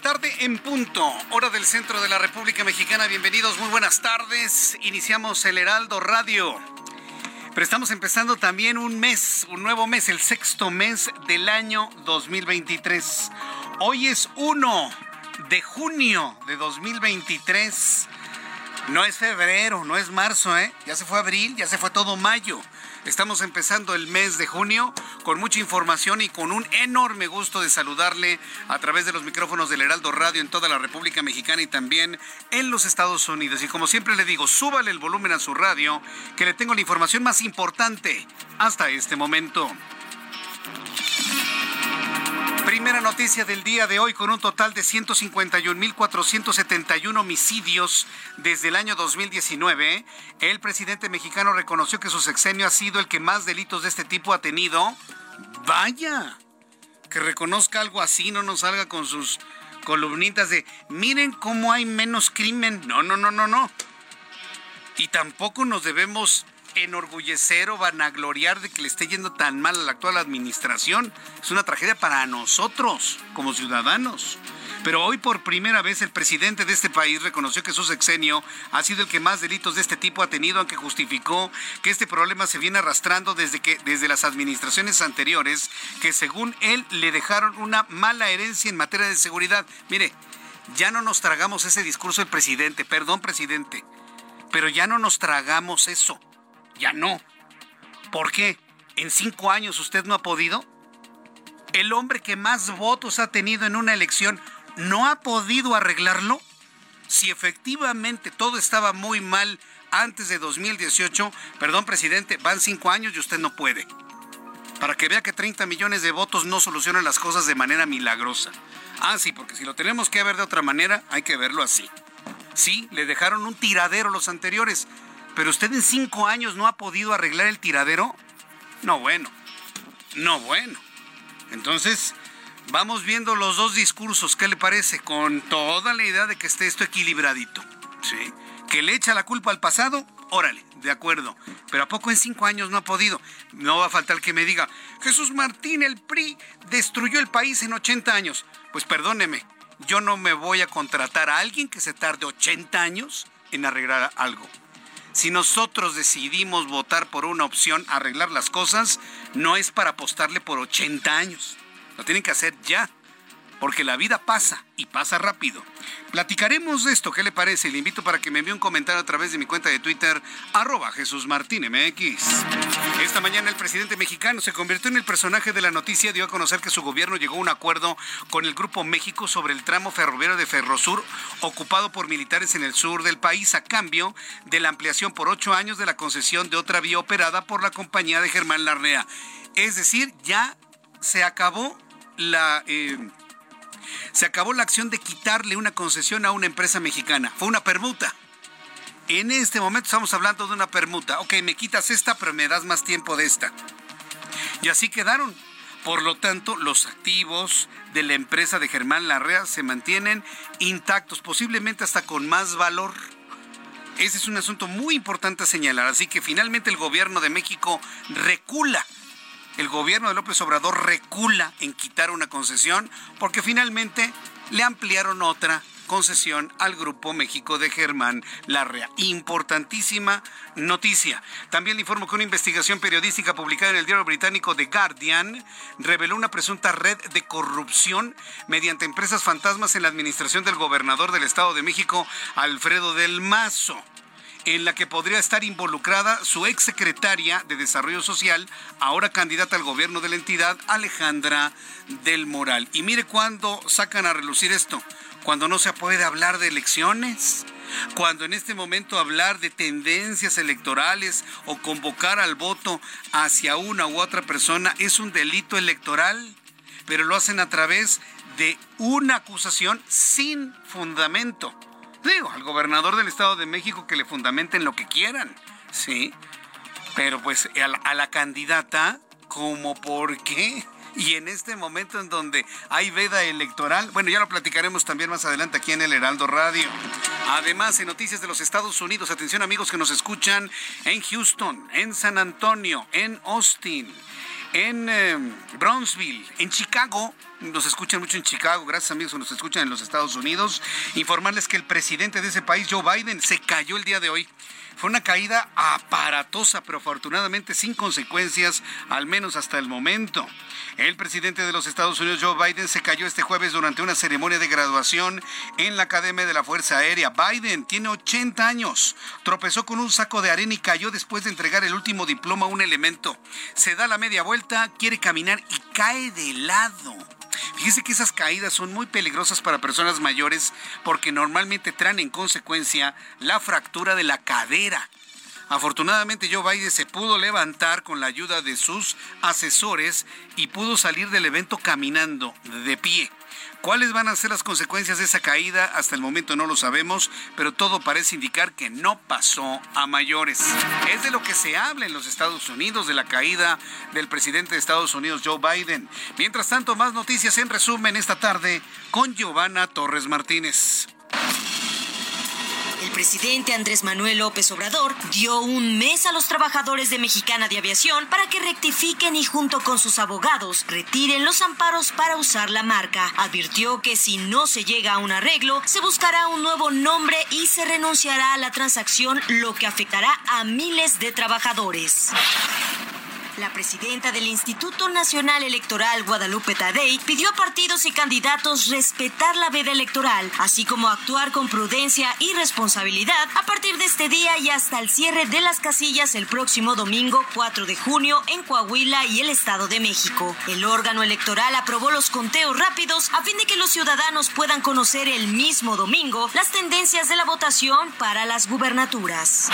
Tarde en punto, hora del centro de la República Mexicana. Bienvenidos, muy buenas tardes. Iniciamos el Heraldo Radio. Pero estamos empezando también un mes, un nuevo mes, el sexto mes del año 2023. Hoy es 1 de junio de 2023. No es febrero, no es marzo, ¿eh? Ya se fue abril, ya se fue todo mayo. Estamos empezando el mes de junio con mucha información y con un enorme gusto de saludarle a través de los micrófonos del Heraldo Radio en toda la República Mexicana y también en los Estados Unidos. Y como siempre le digo, súbale el volumen a su radio, que le tengo la información más importante hasta este momento. Primera noticia del día de hoy, con un total de 151.471 homicidios desde el año 2019, el presidente mexicano reconoció que su sexenio ha sido el que más delitos de este tipo ha tenido. Vaya, que reconozca algo así, no nos salga con sus columnitas de, miren cómo hay menos crimen. No, no, no, no, no. Y tampoco nos debemos enorgullecer o vanagloriar de que le esté yendo tan mal a la actual administración. Es una tragedia para nosotros como ciudadanos. Pero hoy por primera vez el presidente de este país reconoció que su sexenio ha sido el que más delitos de este tipo ha tenido, aunque justificó que este problema se viene arrastrando desde que desde las administraciones anteriores, que según él le dejaron una mala herencia en materia de seguridad. Mire, ya no nos tragamos ese discurso del presidente, perdón presidente, pero ya no nos tragamos eso. Ya no. ¿Por qué? ¿En cinco años usted no ha podido? ¿El hombre que más votos ha tenido en una elección no ha podido arreglarlo? Si efectivamente todo estaba muy mal antes de 2018, perdón presidente, van cinco años y usted no puede. Para que vea que 30 millones de votos no solucionan las cosas de manera milagrosa. Ah, sí, porque si lo tenemos que ver de otra manera, hay que verlo así. Sí, le dejaron un tiradero los anteriores, pero usted en cinco años no ha podido arreglar el tiradero. No, bueno. No, bueno. Entonces, vamos viendo los dos discursos. ¿Qué le parece? Con toda la idea de que esté esto equilibradito. ¿Sí? Que le echa la culpa al pasado. Órale, de acuerdo. Pero ¿a poco en cinco años no ha podido? No va a faltar que me diga, Jesús Martín, el PRI destruyó el país en 80 años. Pues perdóneme, yo no me voy a contratar a alguien que se tarde 80 años en arreglar algo. Si nosotros decidimos votar por una opción, arreglar las cosas, no es para apostarle por 80 años. Lo tienen que hacer ya, porque la vida pasa y pasa rápido. Platicaremos de esto, ¿qué le parece? Le invito para que me envíe un comentario a través de mi cuenta de Twitter, arroba Jesús Martín MX. Esta mañana el presidente mexicano se convirtió en el personaje de la noticia, dio a conocer que su gobierno llegó a un acuerdo con el Grupo México sobre el tramo ferroviario de Ferrosur, ocupado por militares en el sur del país, a cambio de la ampliación por ocho años de la concesión de otra vía operada por la compañía de Germán Larrea. Es decir, ya se acabó la... eh, se acabó la acción de quitarle una concesión a una empresa mexicana. Fue una permuta. En este momento estamos hablando de una permuta. Ok, me quitas esta, pero me das más tiempo de esta. Y así quedaron. Por lo tanto, los activos de la empresa de Germán Larrea se mantienen intactos, posiblemente hasta con más valor. Ese es un asunto muy importante a señalar. Así que finalmente el gobierno de México recula el gobierno de López Obrador recula en quitar una concesión porque finalmente le ampliaron otra concesión al Grupo México de Germán Larrea. Importantísima noticia. También le informo que una investigación periodística publicada en el diario británico The Guardian reveló una presunta red de corrupción mediante empresas fantasmas en la administración del gobernador del Estado de México, Alfredo del Mazo en la que podría estar involucrada su exsecretaria de Desarrollo Social, ahora candidata al gobierno de la entidad, Alejandra del Moral. Y mire cuándo sacan a relucir esto cuando no se puede hablar de elecciones, cuando en este momento hablar de tendencias electorales o convocar al voto hacia una u otra persona es un delito electoral, pero lo hacen a través de una acusación sin fundamento. Digo, al gobernador del Estado de México que le fundamenten lo que quieran, ¿sí? Pero pues a la, candidata, ¿cómo por qué? y en este momento en donde hay veda electoral, bueno, ya lo platicaremos también más adelante aquí en el Heraldo Radio. Además, en noticias de los Estados Unidos, atención amigos que nos escuchan en Houston, en San Antonio, en Austin, en eh, Brownsville, en Chicago. Nos escuchan mucho en Chicago, gracias amigos que nos escuchan en los Estados Unidos. Informarles que el presidente de ese país, Joe Biden, se cayó el día de hoy. Fue una caída aparatosa, pero afortunadamente sin consecuencias, al menos hasta el momento. El presidente de los Estados Unidos, Joe Biden, se cayó este jueves durante una ceremonia de graduación en la Academia de la Fuerza Aérea. Biden tiene 80 años, tropezó con un saco de arena y cayó después de entregar el último diploma a un elemento. Se da la media vuelta, quiere caminar y cae de lado. Fíjese que esas caídas son muy peligrosas para personas mayores porque normalmente traen en consecuencia la fractura de la cadera. Afortunadamente Joe Biden se pudo levantar con la ayuda de sus asesores y pudo salir del evento caminando de pie. ¿Cuáles van a ser las consecuencias de esa caída? Hasta el momento no lo sabemos, pero todo parece indicar que no pasó a mayores. Es de lo que se habla en los Estados Unidos, de la caída del presidente de Estados Unidos, Joe Biden. Mientras tanto, más noticias en resumen esta tarde con Giovanna Torres Martínez. Presidente Andrés Manuel López Obrador dio un mes a los trabajadores de Mexicana de Aviación para que rectifiquen y junto con sus abogados retiren los amparos para usar la marca. Advirtió que si no se llega a un arreglo, se buscará un nuevo nombre y se renunciará a la transacción, lo que afectará a miles de trabajadores. La presidenta del Instituto Nacional Electoral, Guadalupe Tadei, pidió a partidos y candidatos respetar la veda electoral, así como actuar con prudencia y responsabilidad a partir de este día y hasta el cierre de las casillas el próximo domingo 4 de junio en Coahuila y el Estado de México. El órgano electoral aprobó los conteos rápidos a fin de que los ciudadanos puedan conocer el mismo domingo las tendencias de la votación para las gubernaturas.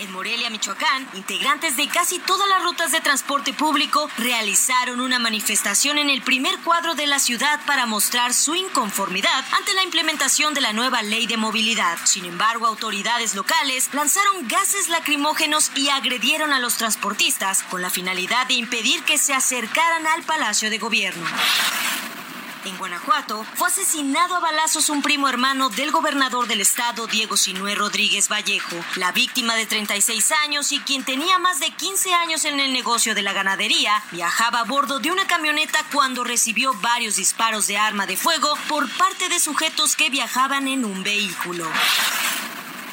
En Morelia, Michoacán, integrantes de casi todas las rutas de transporte público realizaron una manifestación en el primer cuadro de la ciudad para mostrar su inconformidad ante la implementación de la nueva ley de movilidad. Sin embargo, autoridades locales lanzaron gases lacrimógenos y agredieron a los transportistas con la finalidad de impedir que se acercaran al Palacio de Gobierno. En Guanajuato fue asesinado a balazos un primo hermano del gobernador del estado, Diego Sinué Rodríguez Vallejo. La víctima de 36 años y quien tenía más de 15 años en el negocio de la ganadería, viajaba a bordo de una camioneta cuando recibió varios disparos de arma de fuego por parte de sujetos que viajaban en un vehículo.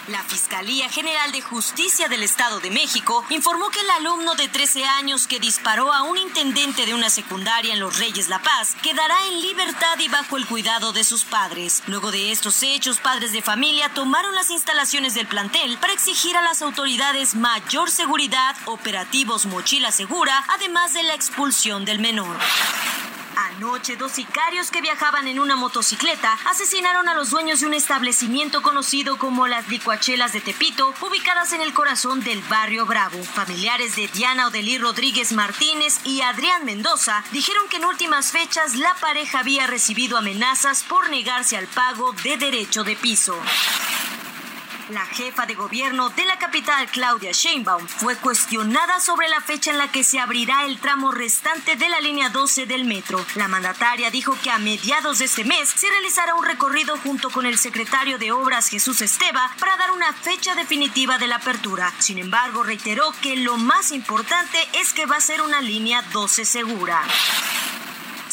La Fiscalía General de Justicia del Estado de México informó que el alumno de 13 años que disparó a un intendente de una secundaria en Los Reyes La Paz quedará en libertad y bajo el cuidado de sus padres. Luego de estos hechos, padres de familia tomaron las instalaciones del plantel para exigir a las autoridades mayor seguridad, operativos mochila segura, además de la expulsión del menor. Anoche, dos sicarios que viajaban en una motocicleta asesinaron a los dueños de un establecimiento conocido como las Licuachelas de Tepito, ubicadas en el corazón del barrio Bravo. Familiares de Diana Odelí Rodríguez Martínez y Adrián Mendoza dijeron que en últimas fechas la pareja había recibido amenazas por negarse al pago de derecho de piso. La jefa de gobierno de la capital, Claudia Sheinbaum, fue cuestionada sobre la fecha en la que se abrirá el tramo restante de la línea 12 del metro. La mandataria dijo que a mediados de este mes se realizará un recorrido junto con el secretario de Obras Jesús Esteba para dar una fecha definitiva de la apertura. Sin embargo, reiteró que lo más importante es que va a ser una línea 12 segura.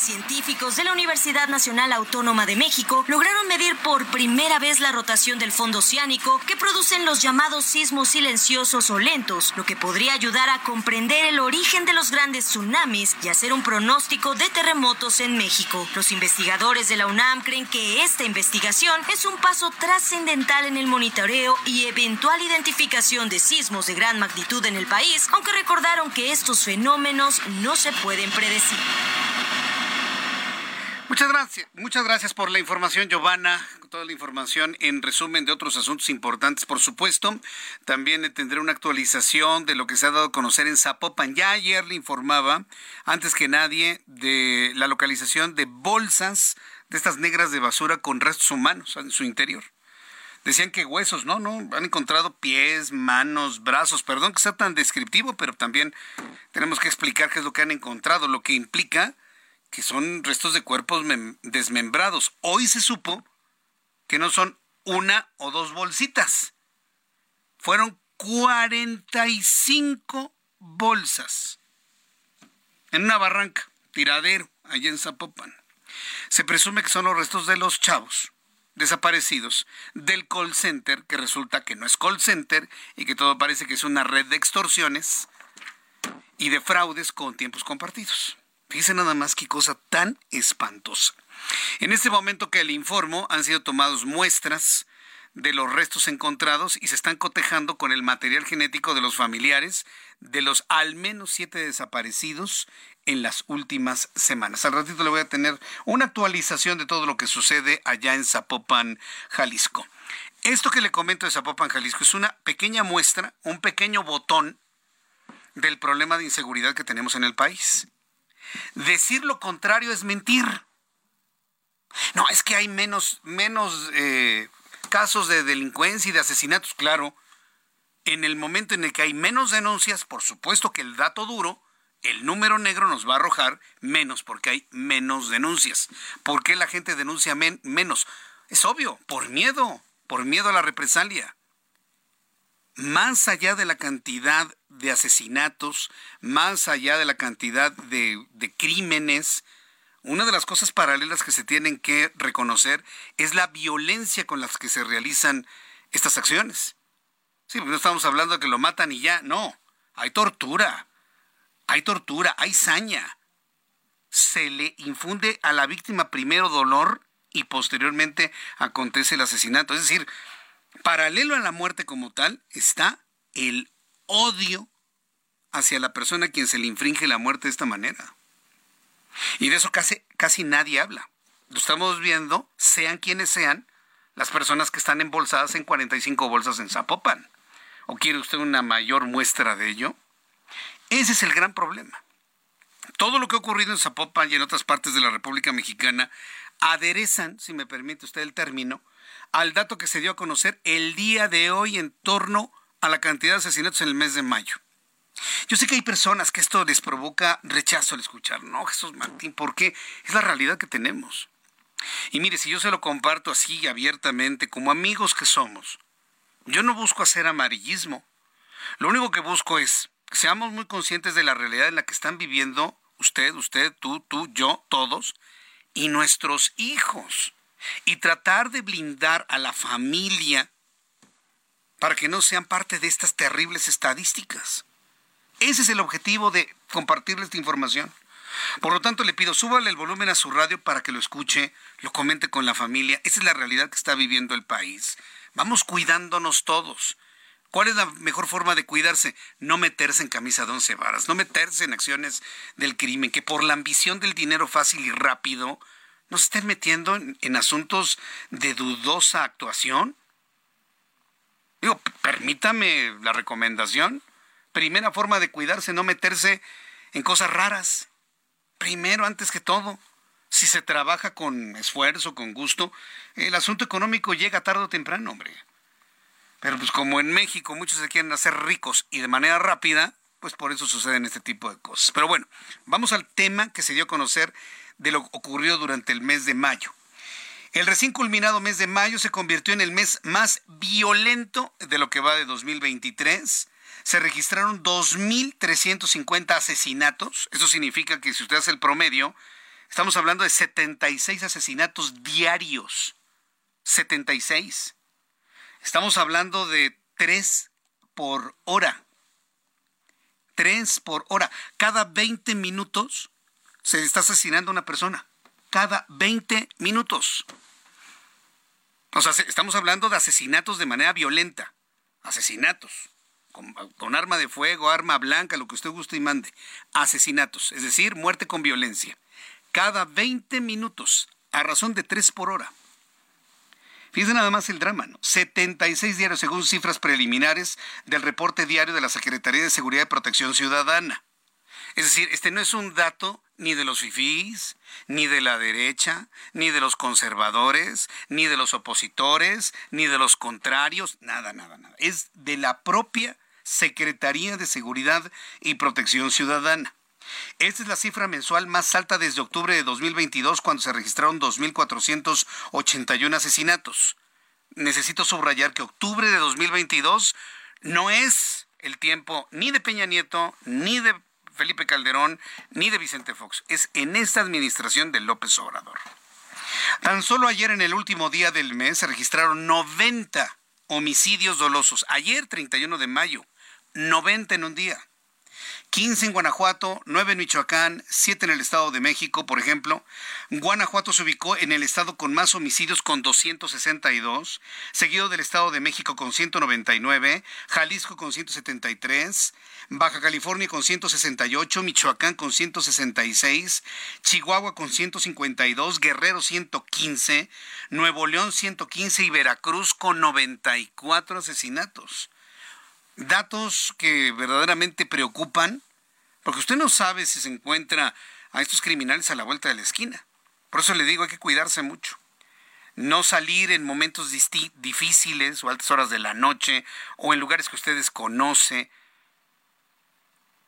Científicos de la Universidad Nacional Autónoma de México lograron medir por primera vez la rotación del fondo oceánico que producen los llamados sismos silenciosos o lentos, lo que podría ayudar a comprender el origen de los grandes tsunamis y hacer un pronóstico de terremotos en México. Los investigadores de la UNAM creen que esta investigación es un paso trascendental en el monitoreo y eventual identificación de sismos de gran magnitud en el país, aunque recordaron que estos fenómenos no se pueden predecir. Muchas gracias, muchas gracias por la información, Giovanna. Toda la información en resumen de otros asuntos importantes, por supuesto. También tendré una actualización de lo que se ha dado a conocer en Zapopan. Ya ayer le informaba, antes que nadie, de la localización de bolsas de estas negras de basura con restos humanos en su interior. Decían que huesos, no, no, han encontrado pies, manos, brazos, perdón que sea tan descriptivo, pero también tenemos que explicar qué es lo que han encontrado, lo que implica que son restos de cuerpos desmembrados. Hoy se supo que no son una o dos bolsitas. Fueron 45 bolsas en una barranca, tiradero, allá en Zapopan. Se presume que son los restos de los chavos desaparecidos del call center, que resulta que no es call center y que todo parece que es una red de extorsiones y de fraudes con tiempos compartidos. Fíjense nada más qué cosa tan espantosa. En este momento que le informo, han sido tomados muestras de los restos encontrados y se están cotejando con el material genético de los familiares de los al menos siete desaparecidos en las últimas semanas. Al ratito le voy a tener una actualización de todo lo que sucede allá en Zapopan, Jalisco. Esto que le comento de Zapopan, Jalisco, es una pequeña muestra, un pequeño botón del problema de inseguridad que tenemos en el país. Decir lo contrario es mentir. No, es que hay menos, menos eh, casos de delincuencia y de asesinatos, claro. En el momento en el que hay menos denuncias, por supuesto que el dato duro, el número negro nos va a arrojar menos porque hay menos denuncias. ¿Por qué la gente denuncia menos? Es obvio, por miedo, por miedo a la represalia más allá de la cantidad de asesinatos, más allá de la cantidad de, crímenes, una de las cosas paralelas que se tienen que reconocer es la violencia con las que se realizan estas acciones. Sí, porque no estamos hablando de que lo matan y ya, no, hay tortura, hay tortura, hay saña. Se le infunde a la víctima primero dolor y posteriormente acontece el asesinato. Es decir, Paralelo a la muerte como tal está el odio hacia la persona a quien se le infringe la muerte de esta manera. Y de eso casi, casi nadie habla. Lo estamos viendo, sean quienes sean, las personas que están embolsadas en 45 bolsas en Zapopan. ¿O quiere usted una mayor muestra de ello? Ese es el gran problema. Todo lo que ha ocurrido en Zapopan y en otras partes de la República Mexicana aderezan, si me permite usted el término, al dato que se dio a conocer el día de hoy en torno a la cantidad de asesinatos en el mes de mayo. Yo sé que hay personas que esto les provoca rechazo al escuchar. No, Jesús Martín, ¿por qué? Es la realidad que tenemos. Y mire, si yo se lo comparto así abiertamente, como amigos que somos, yo no busco hacer amarillismo. Lo único que busco es que seamos muy conscientes de la realidad en la que están viviendo usted, usted, tú, tú, yo, todos, y nuestros hijos y tratar de blindar a la familia para que no sean parte de estas terribles estadísticas. Ese es el objetivo de compartirles esta información. Por lo tanto, le pido, súbale el volumen a su radio para que lo escuche, lo comente con la familia. Esa es la realidad que está viviendo el país. Vamos cuidándonos todos. ¿Cuál es la mejor forma de cuidarse? No meterse en camisa de once varas, no meterse en acciones del crimen, que por la ambición del dinero fácil y rápido no se estén metiendo en, asuntos de dudosa actuación. Digo, permítame la recomendación. Primera forma de cuidarse, no meterse en cosas raras. Primero, antes que todo, si se trabaja con esfuerzo, con gusto, el asunto económico llega tarde o temprano, hombre. Pero pues como en México muchos se quieren hacer ricos y de manera rápida, pues por eso suceden este tipo de cosas. Pero bueno, vamos al tema que se dio a conocer de lo ocurrido durante el mes de mayo. El recién culminado mes de mayo se convirtió en el mes más violento de lo que va de 2023. Se registraron 2.350 asesinatos. Eso significa que si usted hace el promedio, estamos hablando de 76 asesinatos diarios. 76. Estamos hablando de 3 por hora. 3 por hora. Cada 20 minutos se está asesinando una persona. Cada 20 minutos. O sea, estamos hablando de asesinatos de manera violenta. Asesinatos. Con, con, arma de fuego, arma blanca, lo que usted guste y mande. Asesinatos, es decir, muerte con violencia. Cada 20 minutos, a razón de 3 por hora. Fíjense nada más el drama, ¿no? 76 diarios según cifras preliminares del reporte diario de la Secretaría de Seguridad y Protección Ciudadana. Es decir, este no es un dato ni de los fifís, ni de la derecha, ni de los conservadores, ni de los opositores, ni de los contrarios, nada, nada, nada. Es de la propia Secretaría de Seguridad y Protección Ciudadana. Esta es la cifra mensual más alta desde octubre de 2022, cuando se registraron 2.481 asesinatos. Necesito subrayar que octubre de 2022 no es el tiempo ni de Peña Nieto, ni de Felipe Calderón, ni de Vicente Fox. Es en esta administración de López Obrador. Tan solo ayer en el último día del mes se registraron 90 homicidios dolosos. Ayer, 31 de mayo, 90 en un día. 15 en Guanajuato, 9 en Michoacán, 7 en el Estado de México, por ejemplo. Guanajuato se ubicó en el estado con más homicidios con 262, seguido del Estado de México con 199, Jalisco con 173, Baja California con 168, Michoacán con 166, Chihuahua con 152, Guerrero 115, Nuevo León 115 y Veracruz con 94 asesinatos datos que verdaderamente preocupan, porque usted no sabe si se encuentra a estos criminales a la vuelta de la esquina. Por eso le digo, hay que cuidarse mucho. No salir en momentos difíciles o altas horas de la noche o en lugares que usted desconoce.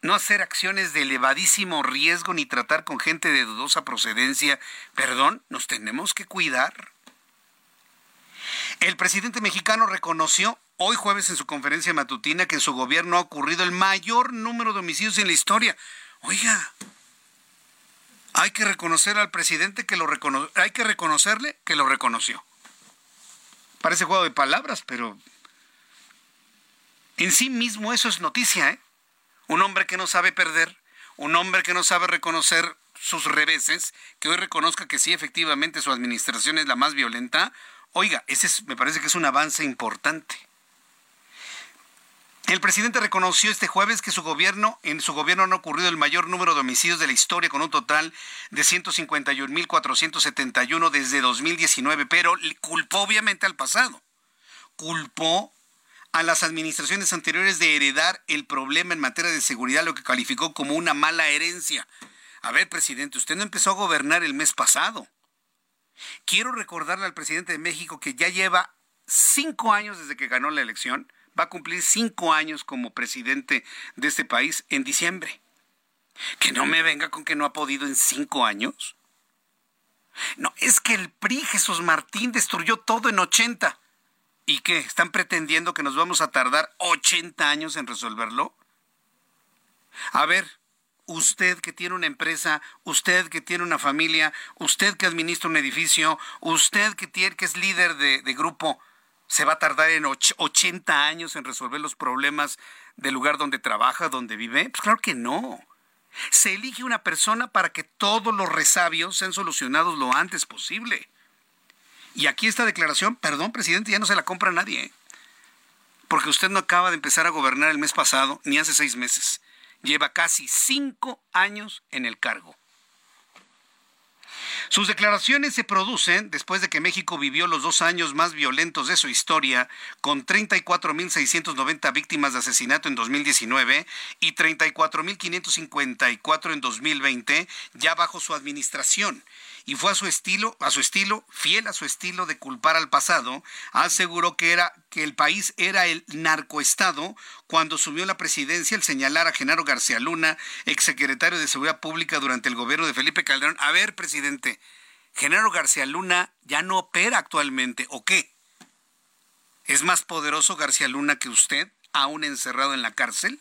No hacer acciones de elevadísimo riesgo ni tratar con gente de dudosa procedencia. Perdón, nos tenemos que cuidar. El presidente mexicano reconoció hoy jueves en su conferencia matutina que en su gobierno ha ocurrido el mayor número de homicidios en la historia. Oiga, hay que reconocer al presidente que lo reconoció, hay que reconocerle que lo reconoció. Parece juego de palabras, pero en sí mismo eso es noticia, ¿eh? Un hombre que no sabe perder, un hombre que no sabe reconocer sus reveses, que hoy reconozca que sí, efectivamente su administración es la más violenta. Oiga, ese me parece que es un avance importante. El presidente reconoció este jueves que su gobierno, en su gobierno no ha ocurrido el mayor número de homicidios de la historia, con un total de 151.471 desde 2019, pero culpó obviamente al pasado. Culpó a las administraciones anteriores de heredar el problema en materia de seguridad, lo que calificó como una mala herencia. A ver, presidente, usted no empezó a gobernar el mes pasado. Quiero recordarle al presidente de México que ya lleva cinco años desde que ganó la elección va a cumplir cinco años como presidente de este país en diciembre. Que no me venga con que no ha podido en cinco años. No, es que el PRI Jesús Martín destruyó todo en 80. ¿Y qué? ¿Están pretendiendo que nos vamos a tardar 80 años en resolverlo? A ver, usted que tiene una empresa, usted que tiene una familia, usted que administra un edificio, usted que, tiene, que es líder de, grupo, se va a tardar en 80 años en resolver los problemas del lugar donde trabaja, donde vive? Pues claro que no. Se elige una persona para que todos los resabios sean solucionados lo antes posible. Y aquí esta declaración, perdón, presidente, ya no se la compra nadie. ¿eh? Porque usted no acaba de empezar a gobernar el mes pasado, ni hace seis meses. Lleva casi cinco años en el cargo. Sus declaraciones se producen después de que México vivió los dos años más violentos de su historia, con 34.690 víctimas de asesinato en 2019 y 34.554 en 2020, ya bajo su administración y fue a su estilo, a su estilo, fiel a su estilo de culpar al pasado, aseguró que era que el país era el narcoestado cuando asumió la presidencia al señalar a Genaro García Luna, exsecretario de Seguridad Pública durante el gobierno de Felipe Calderón. A ver, presidente, Genaro García Luna ya no opera actualmente, ¿o qué? ¿Es más poderoso García Luna que usted, aún encerrado en la cárcel?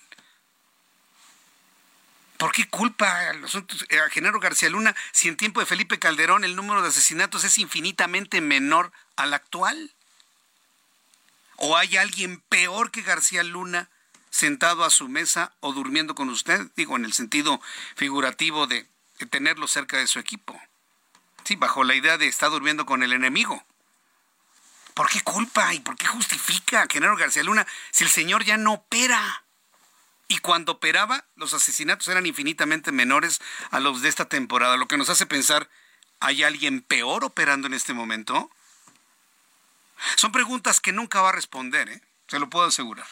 ¿Por qué culpa a Genaro García Luna si en tiempo de Felipe Calderón el número de asesinatos es infinitamente menor al actual? ¿O hay alguien peor que García Luna sentado a su mesa o durmiendo con usted? Digo, en el sentido figurativo de, tenerlo cerca de su equipo. Sí, bajo la idea de estar durmiendo con el enemigo. ¿Por qué culpa y por qué justifica a Genaro García Luna si el señor ya no opera? Y cuando operaba, los asesinatos eran infinitamente menores a los de esta temporada, lo que nos hace pensar, ¿hay alguien peor operando en este momento? Son preguntas que nunca va a responder, ¿eh? se lo puedo asegurar.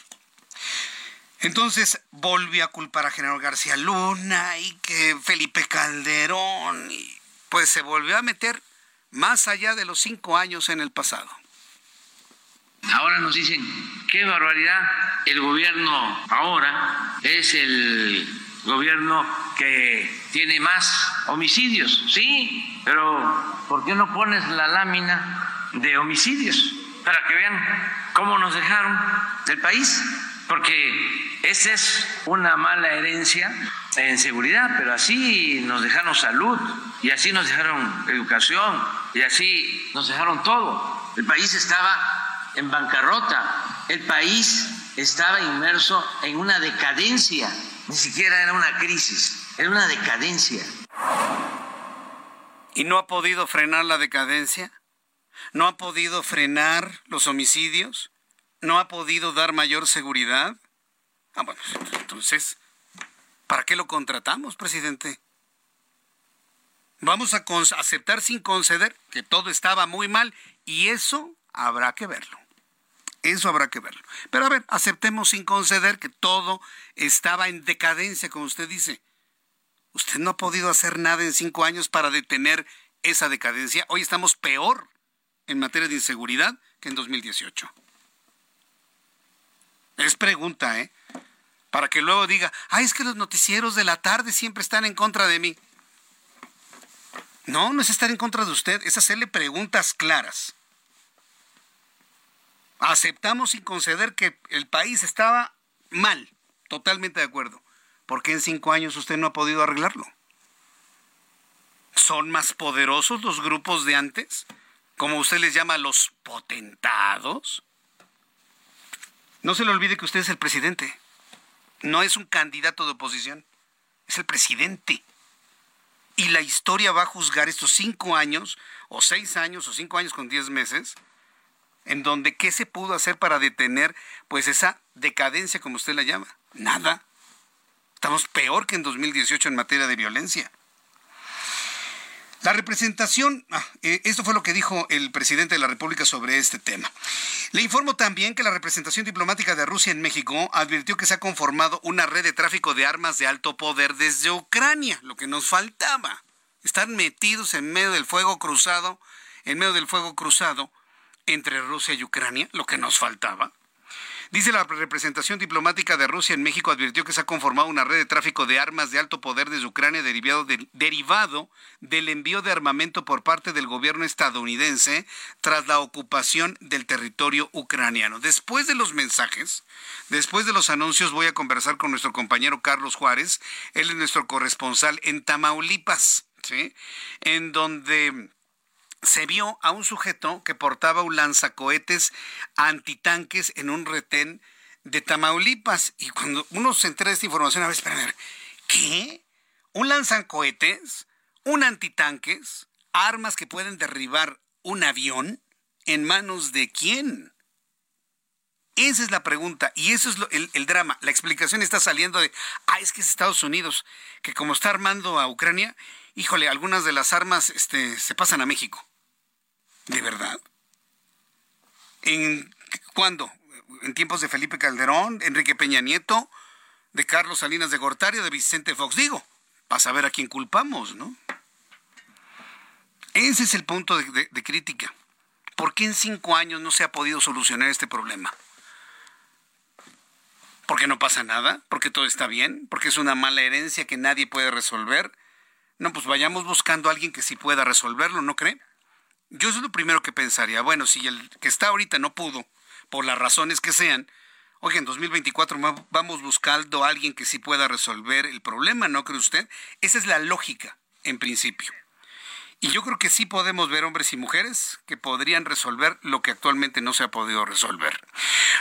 Entonces volvió a culpar a General García Luna y que Felipe Calderón, y pues se volvió a meter más allá de los cinco años en el pasado. Ahora nos dicen, qué barbaridad, el gobierno ahora es el gobierno que tiene más homicidios, sí, pero ¿por qué no pones la lámina de homicidios para que vean cómo nos dejaron el país? Porque esa es una mala herencia en seguridad, pero así nos dejaron salud y así nos dejaron educación y así nos dejaron todo. El país estaba en bancarrota. El país estaba inmerso en una decadencia. Ni siquiera era una crisis, era una decadencia. ¿Y no ha podido frenar la decadencia? ¿No ha podido frenar los homicidios? ¿No ha podido dar mayor seguridad? Ah, bueno, entonces, ¿para qué lo contratamos, presidente? Vamos a aceptar sin conceder que todo estaba muy mal y eso habrá que verlo. Eso habrá que verlo. Pero a ver, aceptemos sin conceder que todo estaba en decadencia, como usted dice. Usted no ha podido hacer nada en cinco años para detener esa decadencia. Hoy estamos peor en materia de inseguridad que en 2018. Es pregunta, ¿eh? Para que luego diga, ay, es que los noticieros de la tarde siempre están en contra de mí. No, no es estar en contra de usted, es hacerle preguntas claras aceptamos sin conceder que el país estaba mal, totalmente de acuerdo. ¿Por qué en cinco años usted no ha podido arreglarlo? ¿Son más poderosos los grupos de antes? Como usted les llama los potentados. No se le olvide que usted es el presidente. No es un candidato de oposición. Es el presidente. Y la historia va a juzgar estos cinco años, o seis años, o cinco años con diez meses, en donde qué se pudo hacer para detener pues esa decadencia como usted la llama. Nada. Estamos peor que en 2018 en materia de violencia. La representación, ah, eh, esto fue lo que dijo el presidente de la República sobre este tema. Le informo también que la representación diplomática de Rusia en México advirtió que se ha conformado una red de tráfico de armas de alto poder desde Ucrania, lo que nos faltaba. Están metidos en medio del fuego cruzado, en medio del fuego cruzado, entre Rusia y Ucrania, lo que nos faltaba. Dice la representación diplomática de Rusia en México advirtió que se ha conformado una red de tráfico de armas de alto poder desde Ucrania derivado, del envío de armamento por parte del gobierno estadounidense tras la ocupación del territorio ucraniano. Después de los mensajes, después de los anuncios, voy a conversar con nuestro compañero Carlos Juárez. Él es nuestro corresponsal en Tamaulipas, ¿sí? En donde se vio a un sujeto que portaba un lanzacohetes antitanques en un retén de Tamaulipas. Y cuando uno se entera de esta información, a ver, espera, a ver, ¿qué? ¿Un lanzacohetes? ¿Un antitanques? ¿Armas que pueden derribar un avión? ¿En manos de quién? Esa es la pregunta y eso es el, el, drama. La explicación está saliendo de, ah, es que es Estados Unidos, que como está armando a Ucrania híjole, algunas de las armas este, se pasan a México. ¿De verdad? ¿En cuándo? ¿En tiempos de Felipe Calderón, Enrique Peña Nieto, de Carlos Salinas de Gortari de Vicente Fox? Digo, para saber a quién culpamos, ¿no? Ese es el punto de crítica. ¿Por qué en cinco años no se ha podido solucionar este problema? porque no pasa nada, porque todo está bien, porque es una mala herencia que nadie puede resolver. No, pues vayamos buscando a alguien que sí pueda resolverlo, ¿no cree? Yo es lo primero que pensaría. Bueno, si el que está ahorita no pudo, por las razones que sean, oye, en 2024 vamos buscando a alguien que sí pueda resolver el problema, ¿no cree usted? Esa es la lógica, en principio. Y yo creo que sí podemos ver hombres y mujeres que podrían resolver lo que actualmente no se ha podido resolver.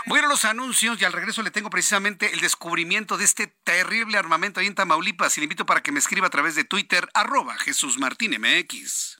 Voy a, los anuncios y al regreso le tengo precisamente el descubrimiento de este terrible armamento ahí en Tamaulipas y le invito para que me escriba a través de Twitter arroba Jesús Martín MX.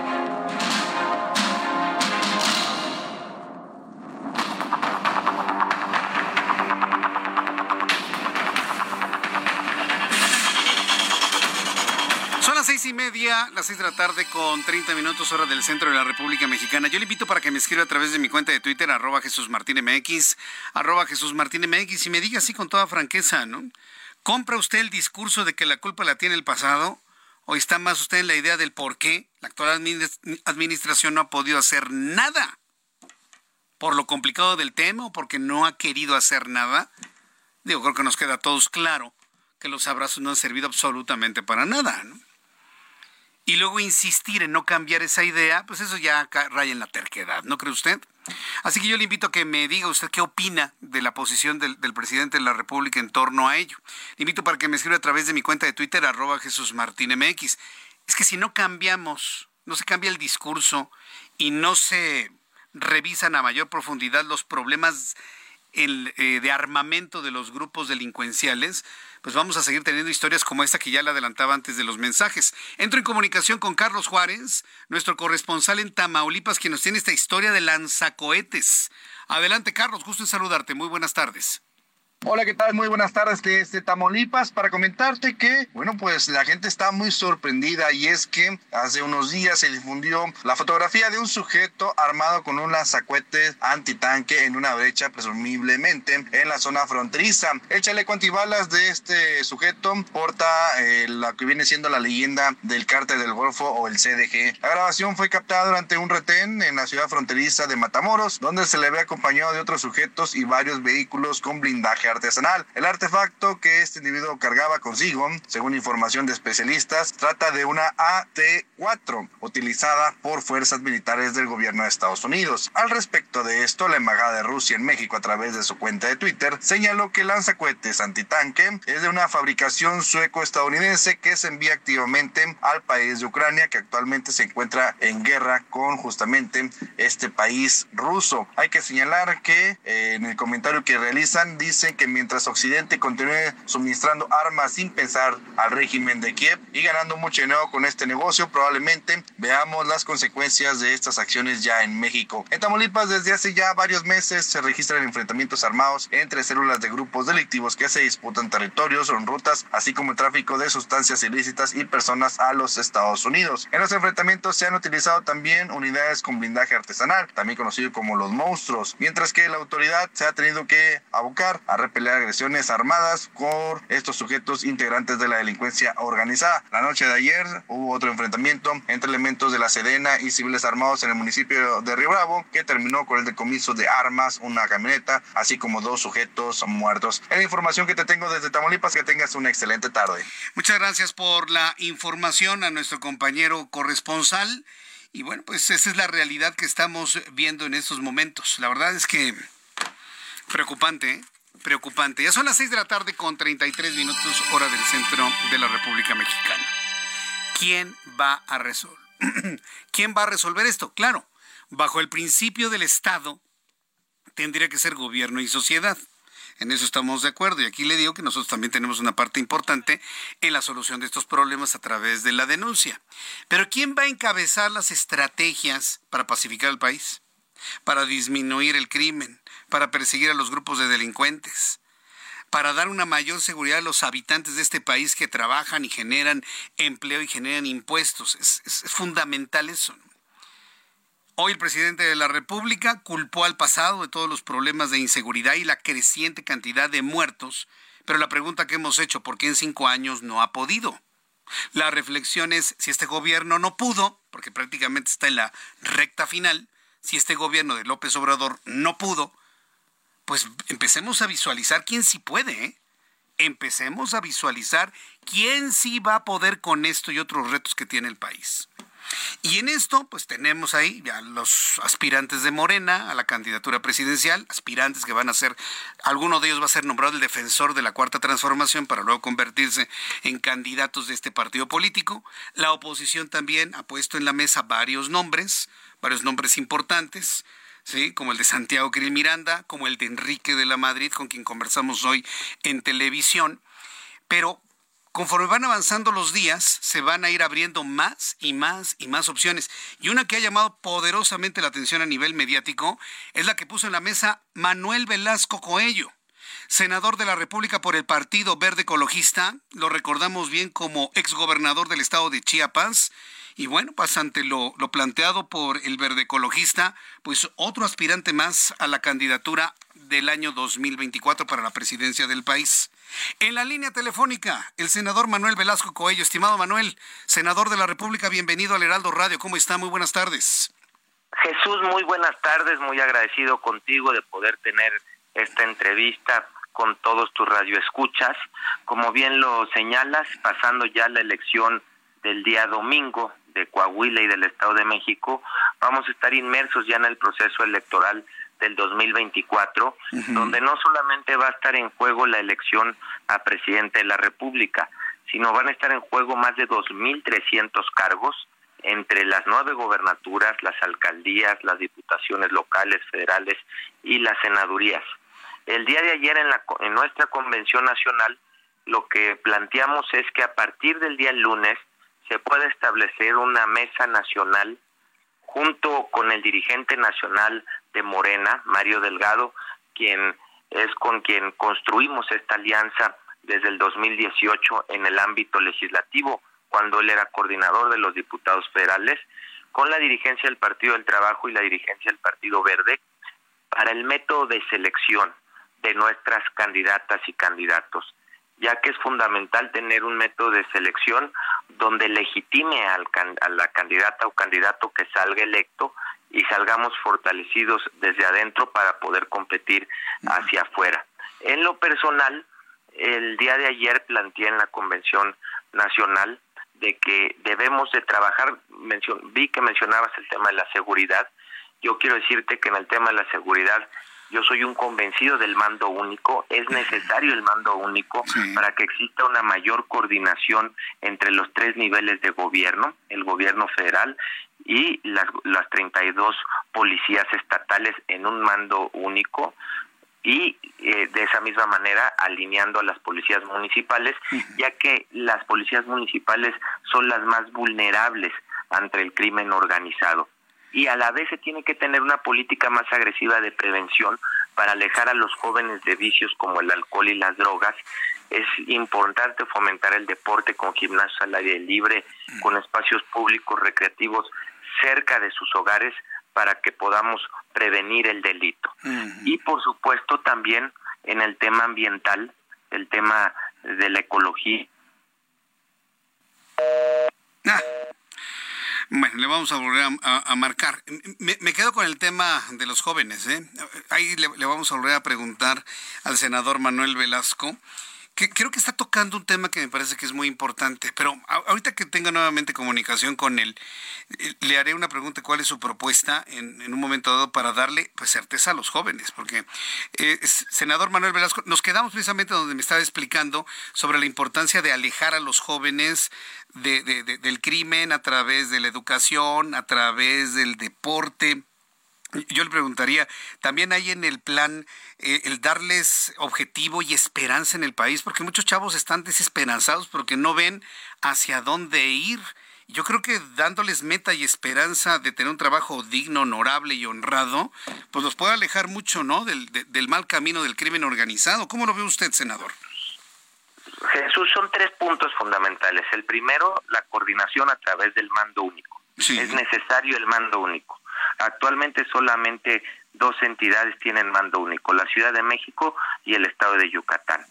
Media, las seis de la tarde con 30 minutos hora del centro de la República Mexicana. Yo le invito para que me escriba a través de mi cuenta de Twitter, arroba Jesús Martín MX, arroba Jesús Martín MX, y me diga así con toda franqueza, ¿no? ¿Compra usted el discurso de que la culpa la tiene el pasado? ¿O está más usted en la idea del por qué la actual administración no ha podido hacer nada? ¿Por lo complicado del tema o porque no ha querido hacer nada? Digo, creo que nos queda a todos claro que los abrazos no han servido absolutamente para nada. ¿no? Y luego insistir en no cambiar esa idea, pues eso ya raya en la terquedad, ¿no cree usted? Así que yo le invito a que me diga usted qué opina de la posición del, presidente de la República en torno a ello. Le invito para que me escriba a través de mi cuenta de Twitter, arroba Jesús MX. Es que si no cambiamos, no se cambia el discurso y no se revisan a mayor profundidad los problemas eh, de armamento de los grupos delincuenciales, pues vamos a seguir teniendo historias como esta que ya le adelantaba antes de los mensajes. Entro en comunicación con Carlos Juárez, nuestro corresponsal en Tamaulipas, quien nos tiene esta historia de lanzacohetes. Adelante, Carlos, gusto en saludarte. Muy buenas tardes. Hola, ¿qué tal? Muy buenas tardes desde Tamaulipas para comentarte que, bueno, pues la gente está muy sorprendida y es que hace unos días se difundió la fotografía de un sujeto armado con un lanzacuete antitanque en una brecha, presumiblemente en la zona fronteriza. El chaleco antibalas de este sujeto porta eh, lo que viene siendo la leyenda del cártel del Golfo o el CDG. La grabación fue captada durante un retén en la ciudad fronteriza de Matamoros, donde se le ve acompañado de otros sujetos y varios vehículos con blindaje artesanal. El artefacto que este individuo cargaba consigo, según información de especialistas, trata de una AT-4 utilizada por fuerzas militares del gobierno de Estados Unidos. Al respecto de esto, la Embajada de Rusia en México, a través de su cuenta de Twitter, señaló que el lanzacohetes antitanque es de una fabricación sueco-estadounidense que se envía activamente al país de Ucrania, que actualmente se encuentra en guerra con justamente este país ruso. Hay que señalar que eh, en el comentario que realizan dicen que mientras Occidente continúe suministrando armas sin pensar al régimen de Kiev y ganando mucho dinero con este negocio, probablemente veamos las consecuencias de estas acciones ya en México. En Tamaulipas, desde hace ya varios meses se registran enfrentamientos armados entre células de grupos delictivos que se disputan territorios o rutas, así como el tráfico de sustancias ilícitas y personas a los Estados Unidos. En los enfrentamientos se han utilizado también unidades con blindaje artesanal, también conocido como los monstruos, mientras que la autoridad se ha tenido que abocar a pelear agresiones armadas por estos sujetos integrantes de la delincuencia organizada. La noche de ayer hubo otro enfrentamiento entre elementos de la Sedena y civiles armados en el municipio de Río Bravo que terminó con el decomiso de armas, una camioneta, así como dos sujetos muertos. Es la información que te tengo desde Tamaulipas. Que tengas una excelente tarde. Muchas gracias por la información a nuestro compañero corresponsal. Y bueno, pues esa es la realidad que estamos viendo en estos momentos. La verdad es que preocupante, ¿eh? Preocupante. Ya son las 6 de la tarde con 33 minutos hora del centro de la República Mexicana. ¿Quién va a resolver? ¿Quién va a resolver esto? Claro, bajo el principio del Estado tendría que ser gobierno y sociedad. En eso estamos de acuerdo. Y aquí le digo que nosotros también tenemos una parte importante en la solución de estos problemas a través de la denuncia. Pero ¿quién va a encabezar las estrategias para pacificar el país? Para disminuir el crimen, para perseguir a los grupos de delincuentes, para dar una mayor seguridad a los habitantes de este país que trabajan y generan empleo y generan impuestos. Es, fundamental eso. Hoy el presidente de la República culpó al pasado de todos los problemas de inseguridad y la creciente cantidad de muertos, pero la pregunta que hemos hecho, ¿por qué en cinco años no ha podido? La reflexión es, si este gobierno no pudo, porque prácticamente está en la recta final, si este gobierno de López Obrador no pudo, pues empecemos a visualizar quién sí puede, ¿eh? Empecemos a visualizar quién sí va a poder con esto y otros retos que tiene el país. Y en esto, pues tenemos ahí ya los aspirantes de Morena a la candidatura presidencial, aspirantes que van a ser, alguno de ellos va a ser nombrado el defensor de la cuarta transformación para luego convertirse en candidatos de este partido político. La oposición también ha puesto en la mesa varios nombres, varios nombres importantes. ¿Sí? como el de Santiago Krill Miranda, como el de Enrique de la Madrid, con quien conversamos hoy en televisión. Pero conforme van avanzando los días, se van a ir abriendo más y más y más opciones. Y una que ha llamado poderosamente la atención a nivel mediático es la que puso en la mesa Manuel Velasco Coello. Senador de la República por el Partido Verde Ecologista, lo recordamos bien como exgobernador del estado de Chiapas, y bueno, pues lo, lo, planteado por el verde ecologista, pues otro aspirante más a la candidatura del año 2024 para la presidencia del país. En la línea telefónica, el senador Manuel Velasco Coello. Estimado Manuel, senador de la República, bienvenido al Heraldo Radio. ¿Cómo está? Muy buenas tardes. Jesús, muy buenas tardes. Muy agradecido contigo de poder tener esta entrevista con todos tus radioescuchas. Como bien lo señalas, pasando ya la elección del día domingo de Coahuila y del Estado de México, vamos a estar inmersos ya en el proceso electoral del 2024, donde no solamente va a estar en juego la elección a presidente de la República, sino van a estar en juego más de 2.300 cargos entre las nueve gobernaturas, las alcaldías, las diputaciones locales, federales y las senadurías. El día de ayer en, la, en nuestra convención nacional lo que planteamos es que a partir del día lunes se pueda establecer una mesa nacional junto con el dirigente nacional de Morena, Mario Delgado, quien es con quien construimos esta alianza desde el 2018 en el ámbito legislativo, cuando él era coordinador de los diputados federales, con la dirigencia del Partido del Trabajo y la dirigencia del Partido Verde, para el método de selección de nuestras candidatas y candidatos, ya que es fundamental tener un método de selección donde legitime al, a la candidata o candidato que salga electo y salgamos fortalecidos desde adentro para poder competir hacia afuera. En lo personal, el día de ayer planteé en la Convención Nacional de que debemos de trabajar, vi que mencionabas el tema de la seguridad, yo quiero decirte que en el tema de la seguridad yo soy un convencido del mando único, es necesario el mando único para que exista una mayor coordinación entre los tres niveles de gobierno, el gobierno federal y las, las 32 policías estatales en un mando único y eh, de esa misma manera alineando a las policías municipales, ya que las policías municipales son las más vulnerables ante el crimen organizado y a la vez se tiene que tener una política más agresiva de prevención para alejar a los jóvenes de vicios como el alcohol y las drogas. Es importante fomentar el deporte con gimnasios al aire libre, con espacios públicos recreativos cerca de sus hogares para que podamos prevenir el delito. Y por supuesto también en el tema ambiental, el tema de la ecología. Ah. Bueno, le vamos a volver a, marcar. Me, quedo con el tema de los jóvenes. ¿eh? Ahí le, le, vamos a volver a preguntar al senador Manuel Velasco creo que está tocando un tema que me parece que es muy importante, pero ahorita que tenga nuevamente comunicación con él, eh, le haré una pregunta, ¿cuál es su propuesta en, un momento dado para darle pues, certeza a los jóvenes? Porque, eh, senador Manuel Velasco, nos quedamos precisamente donde me estaba explicando sobre la importancia de alejar a los jóvenes del crimen a través de la educación, a través del deporte Yo le preguntaría, ¿también hay en el plan eh, el darles objetivo y esperanza en el país? Porque muchos chavos están desesperanzados porque no ven hacia dónde ir. Yo creo que dándoles meta y esperanza de tener un trabajo digno, honorable y honrado, pues los puede alejar mucho, ¿no? Del, del mal camino del crimen organizado. ¿Cómo lo ve usted, senador? Jesús, son tres puntos fundamentales. El primero, la coordinación a través del mando único. Es necesario el mando único. Actualmente solamente dos entidades tienen mando único, la Ciudad de México y el Estado de Yucatán.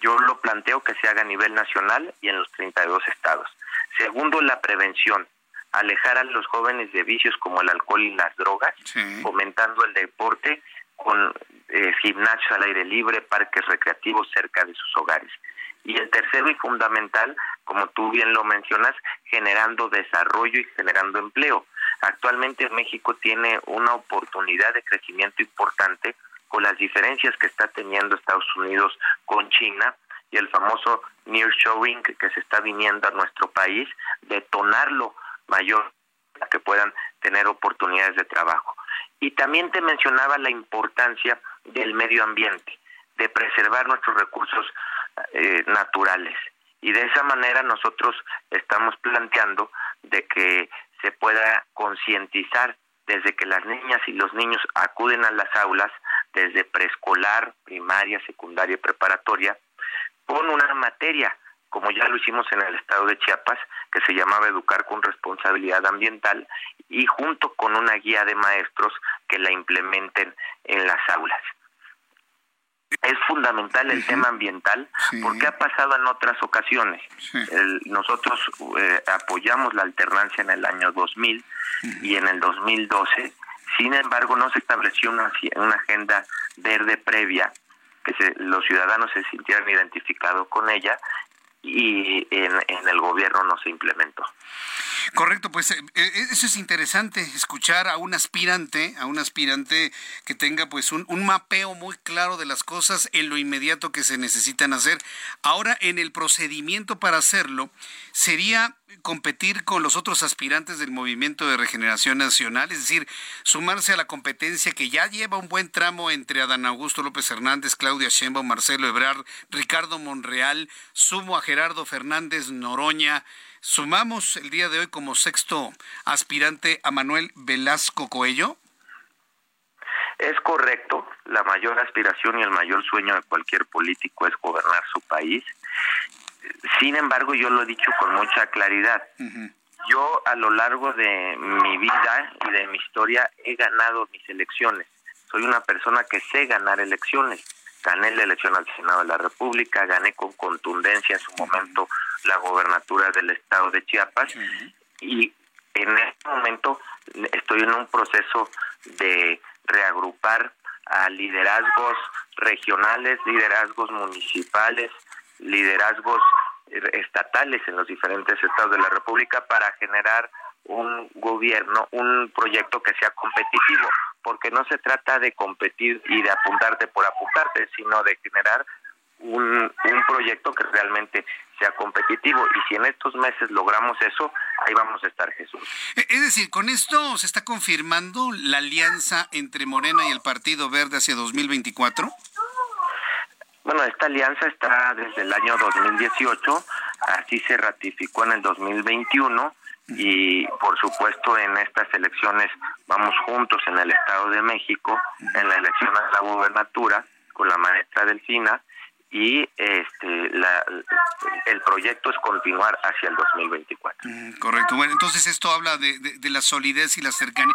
Yo lo planteo que se haga a nivel nacional y en los 32 estados. Segundo, la prevención, alejar a los jóvenes de vicios como el alcohol y las drogas, fomentando el deporte con eh, gimnasios al aire libre, parques recreativos cerca de sus hogares. Y el tercero y fundamental, como tú bien lo mencionas, generando desarrollo y generando empleo. Actualmente México tiene una oportunidad de crecimiento importante con las diferencias que está teniendo Estados Unidos con China y el famoso nearshoring que se está viniendo a nuestro país, detonarlo mayor para que puedan tener oportunidades de trabajo. Y también te mencionaba la importancia del medio ambiente, de preservar nuestros recursos eh, naturales. Y de esa manera nosotros estamos planteando de que se pueda concientizar desde que las niñas y los niños acuden a las aulas, desde preescolar, primaria, secundaria y preparatoria, con una materia, como ya lo hicimos en el estado de Chiapas, que se llamaba Educar con Responsabilidad Ambiental, y junto con una guía de maestros que la implementen en las aulas es fundamental el tema ambiental porque ha pasado en otras ocasiones. nosotros eh, apoyamos la alternancia en el año 2000 y en el 2012. Sin embargo, no se estableció una, una agenda verde previa que los ciudadanos se sintieran identificados con ella y en, en el gobierno no se implementó. Correcto, pues eh, eh, eso es interesante, escuchar a un aspirante, a un aspirante que tenga pues un, un, mapeo muy claro de las cosas en lo inmediato que se necesitan hacer. Ahora, en el procedimiento para hacerlo, sería competir con los otros aspirantes del Movimiento de Regeneración Nacional, es decir, sumarse a la competencia que ya lleva un buen tramo entre Adán Augusto López Hernández, Claudia Sheinbaum, Marcelo Ebrard, Ricardo Monreal, sumo a Gerardo Fernández Noroña, Sumamos el día de hoy como sexto aspirante a Manuel Velasco Coello. Es correcto, la mayor aspiración y el mayor sueño de cualquier político es gobernar su país. Sin embargo, yo lo he dicho con mucha claridad. Yo a lo largo de mi vida y de mi historia he ganado mis elecciones. Soy una persona que sé ganar elecciones. Gané la elección al Senado de la República, gané con contundencia en su momento la gobernatura del estado de Chiapas y en este momento estoy en un proceso de reagrupar a liderazgos regionales, liderazgos municipales, liderazgos estatales en los diferentes estados de la República para generar un gobierno, un proyecto que sea competitivo, porque no se trata de competir y de apuntarte por apuntarte, sino de generar un, un proyecto que realmente sea competitivo. Y si en estos meses logramos eso, ahí vamos a estar, Jesús. E, es decir, con esto se está confirmando la alianza entre Morena y el Partido Verde hacia 2024. Bueno, esta alianza está desde el año 2018, así se ratificó en el 2021 y por supuesto en estas elecciones vamos juntos en el Estado de México, en la elección a la gubernatura con la maestra Delfina y este la, el proyecto es continuar hacia el 2024. Mm, correcto. Bueno, entonces esto habla de, de, la solidez y la cercanía,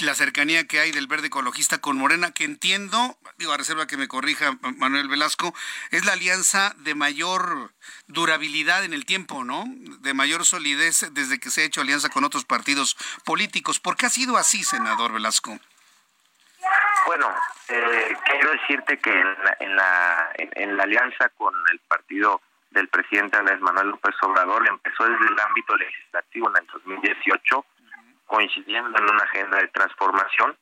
la cercanía que hay del verde ecologista con Morena, que entiendo, digo a reserva que me corrija Manuel Velasco, es la alianza de mayor durabilidad en el tiempo, ¿no? De mayor solidez desde que se ha hecho alianza con otros partidos políticos. ¿Por qué ha sido así, senador Velasco? Bueno, eh, quiero decirte que en la, en la, en, la alianza con el partido del presidente Andrés Manuel López Obrador empezó desde el ámbito legislativo en el 2018, coincidiendo en una agenda de transformación,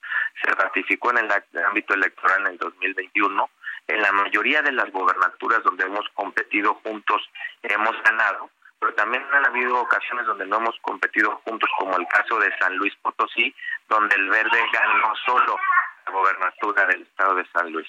se ratificó en el ámbito electoral en el 2021. En la mayoría de las gobernaturas donde hemos competido juntos hemos ganado, pero también han habido ocasiones donde no hemos competido juntos, como el caso de San Luis Potosí, donde el verde ganó solo gobernatura del estado de San Luis.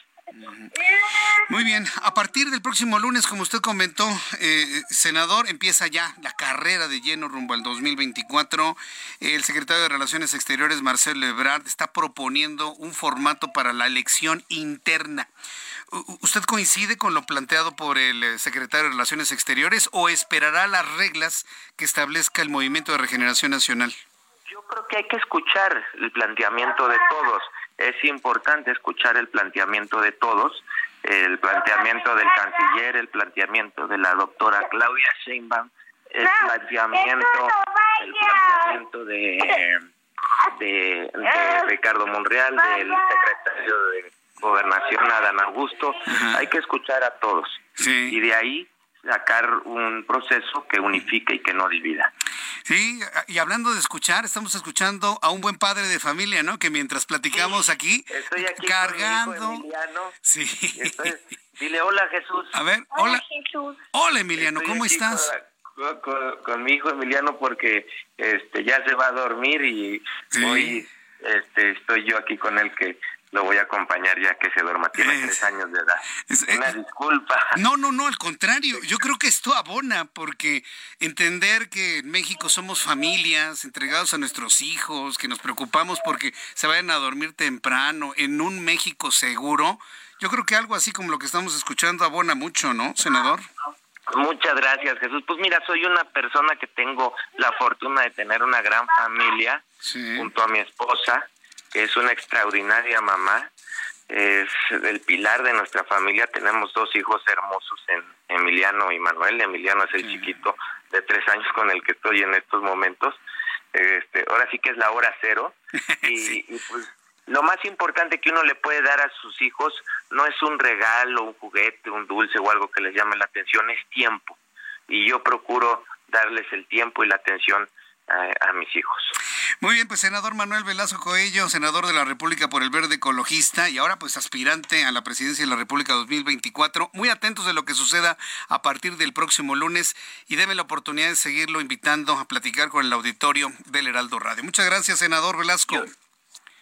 Muy bien, a partir del próximo lunes, como usted comentó, eh, senador, empieza ya la carrera de lleno rumbo al 2024. El secretario de Relaciones Exteriores, Marcelo Ebrard, está proponiendo un formato para la elección interna. ¿Usted coincide con lo planteado por el eh, secretario de Relaciones Exteriores o esperará las reglas que establezca el Movimiento de Regeneración Nacional? Yo creo que hay que escuchar el planteamiento de todos es importante escuchar el planteamiento de todos, el planteamiento del canciller, el planteamiento de la doctora Claudia Sheinbaum, el planteamiento, el planteamiento de, de, Ricardo Monreal, del secretario de Gobernación Adán Augusto. Hay que escuchar a todos. Y de ahí sacar un proceso que unifique y que no divida. Sí, y hablando de escuchar, estamos escuchando a un buen padre de familia, ¿no? Que mientras platicamos aquí, estoy aquí cargando. Emiliano, sí. dile hola Jesús. A ver, hola. Jesús. Hola Emiliano, ¿cómo estás? Con, mi hijo Emiliano porque este ya se va a dormir y hoy este estoy yo aquí con él que lo voy a acompañar ya que se duerma. Tiene tres años de edad. Una eh, disculpa. No, no, no, al contrario. Yo creo que esto abona porque entender que en México somos familias entregados a nuestros hijos, que nos preocupamos porque se vayan a dormir temprano en un México seguro. Yo creo que algo así como lo que estamos escuchando abona mucho, ¿no, senador? Muchas gracias, Jesús. Pues mira, soy una persona que tengo la fortuna de tener una gran familia junto a mi esposa que es una extraordinaria mamá, es el pilar de nuestra familia. Tenemos dos hijos hermosos, en Emiliano y Manuel. Emiliano es el chiquito de tres años con el que estoy en estos momentos. Este, ahora sí que es la hora cero. Y, pues lo más importante que uno le puede dar a sus hijos no es un regalo, un juguete, un dulce o algo que les llame la atención, es tiempo. Y yo procuro darles el tiempo y la atención a, mis hijos. Muy bien, pues senador Manuel Velasco Coello, senador de la República por el Verde Ecologista y ahora pues aspirante a la presidencia de la República 2024. Muy atentos de lo que suceda a partir del próximo lunes y déme la oportunidad de seguirlo invitando a platicar con el auditorio del Heraldo Radio. Muchas gracias, senador Velasco.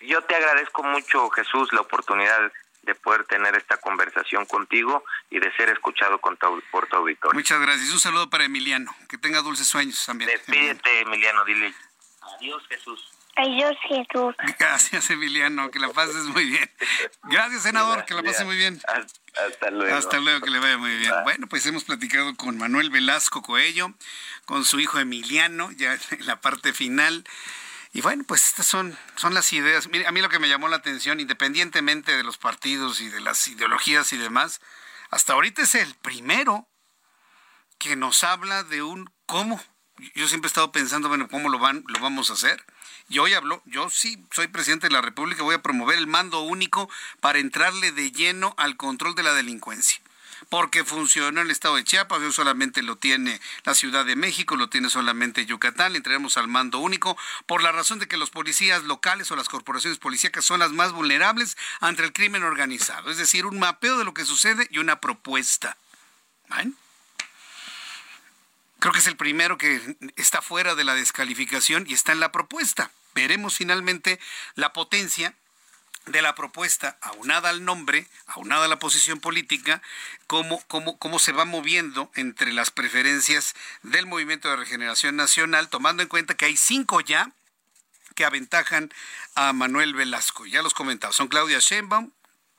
yo te agradezco mucho, Jesús, la oportunidad de poder tener esta conversación contigo y de ser escuchado con por tu auditorio. Muchas gracias. Un saludo para Emiliano. Que tenga dulces sueños también. Despídete, Emiliano. Dile adiós, Jesús. Adiós, Jesús. Gracias, Emiliano. Que la pases muy bien. Gracias, senador. Que la pase muy bien. Hasta luego. Hasta luego, que le vaya muy bien. Bueno, pues hemos platicado con Manuel Velasco Coello, con su hijo Emiliano, ya en la parte final. Y bueno, pues estas son, son las ideas. Mire, a mí lo que me llamó la atención, independientemente de los partidos y de las ideologías y demás, hasta ahorita es el primero que nos habla de un cómo. Yo siempre he estado pensando, bueno, ¿cómo lo, van, lo vamos a hacer? Y hoy habló, yo sí soy presidente de la República, voy a promover el mando único para entrarle de lleno al control de la delincuencia porque funcionó en el estado de Chiapas, eso solamente lo tiene la Ciudad de México, lo tiene solamente Yucatán, le entraremos al mando único, por la razón de que los policías locales o las corporaciones policíacas son las más vulnerables ante el crimen organizado, es decir, un mapeo de lo que sucede y una propuesta. Creo que es el primero que está fuera de la descalificación y está en la propuesta. Veremos finalmente la potencia de la propuesta, aunada al nombre, aunada a la posición política, cómo, cómo, cómo se va moviendo entre las preferencias del Movimiento de Regeneración Nacional, tomando en cuenta que hay cinco ya que aventajan a Manuel Velasco. Ya los comentaba, son Claudia Sheinbaum,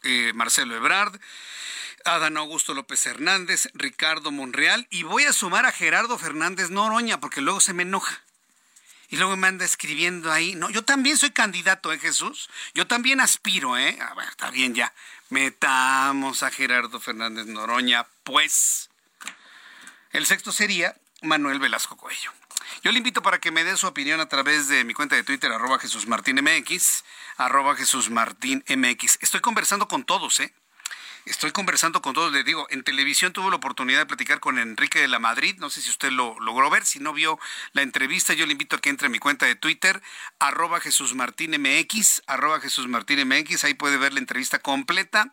eh, Marcelo Ebrard, Adán Augusto López Hernández, Ricardo Monreal, y voy a sumar a Gerardo Fernández Noroña, porque luego se me enoja y luego me anda escribiendo ahí. No, yo también soy candidato, ¿eh, Jesús? Yo también aspiro, ¿eh? A ver, está bien ya. Metamos a Gerardo Fernández Noroña, pues. El sexto sería Manuel Velasco Cuello. Yo le invito para que me dé su opinión a través de mi cuenta de Twitter, arroba Jesús Martín MX, arroba Jesús Martín MX. Estoy conversando con todos, ¿eh? Estoy conversando con todos, le digo, en televisión tuve la oportunidad de platicar con Enrique de la Madrid, no sé si usted lo logró ver, si no vio la entrevista, yo le invito a que entre a mi cuenta de Twitter, arroba Jesús arroba ahí puede ver la entrevista completa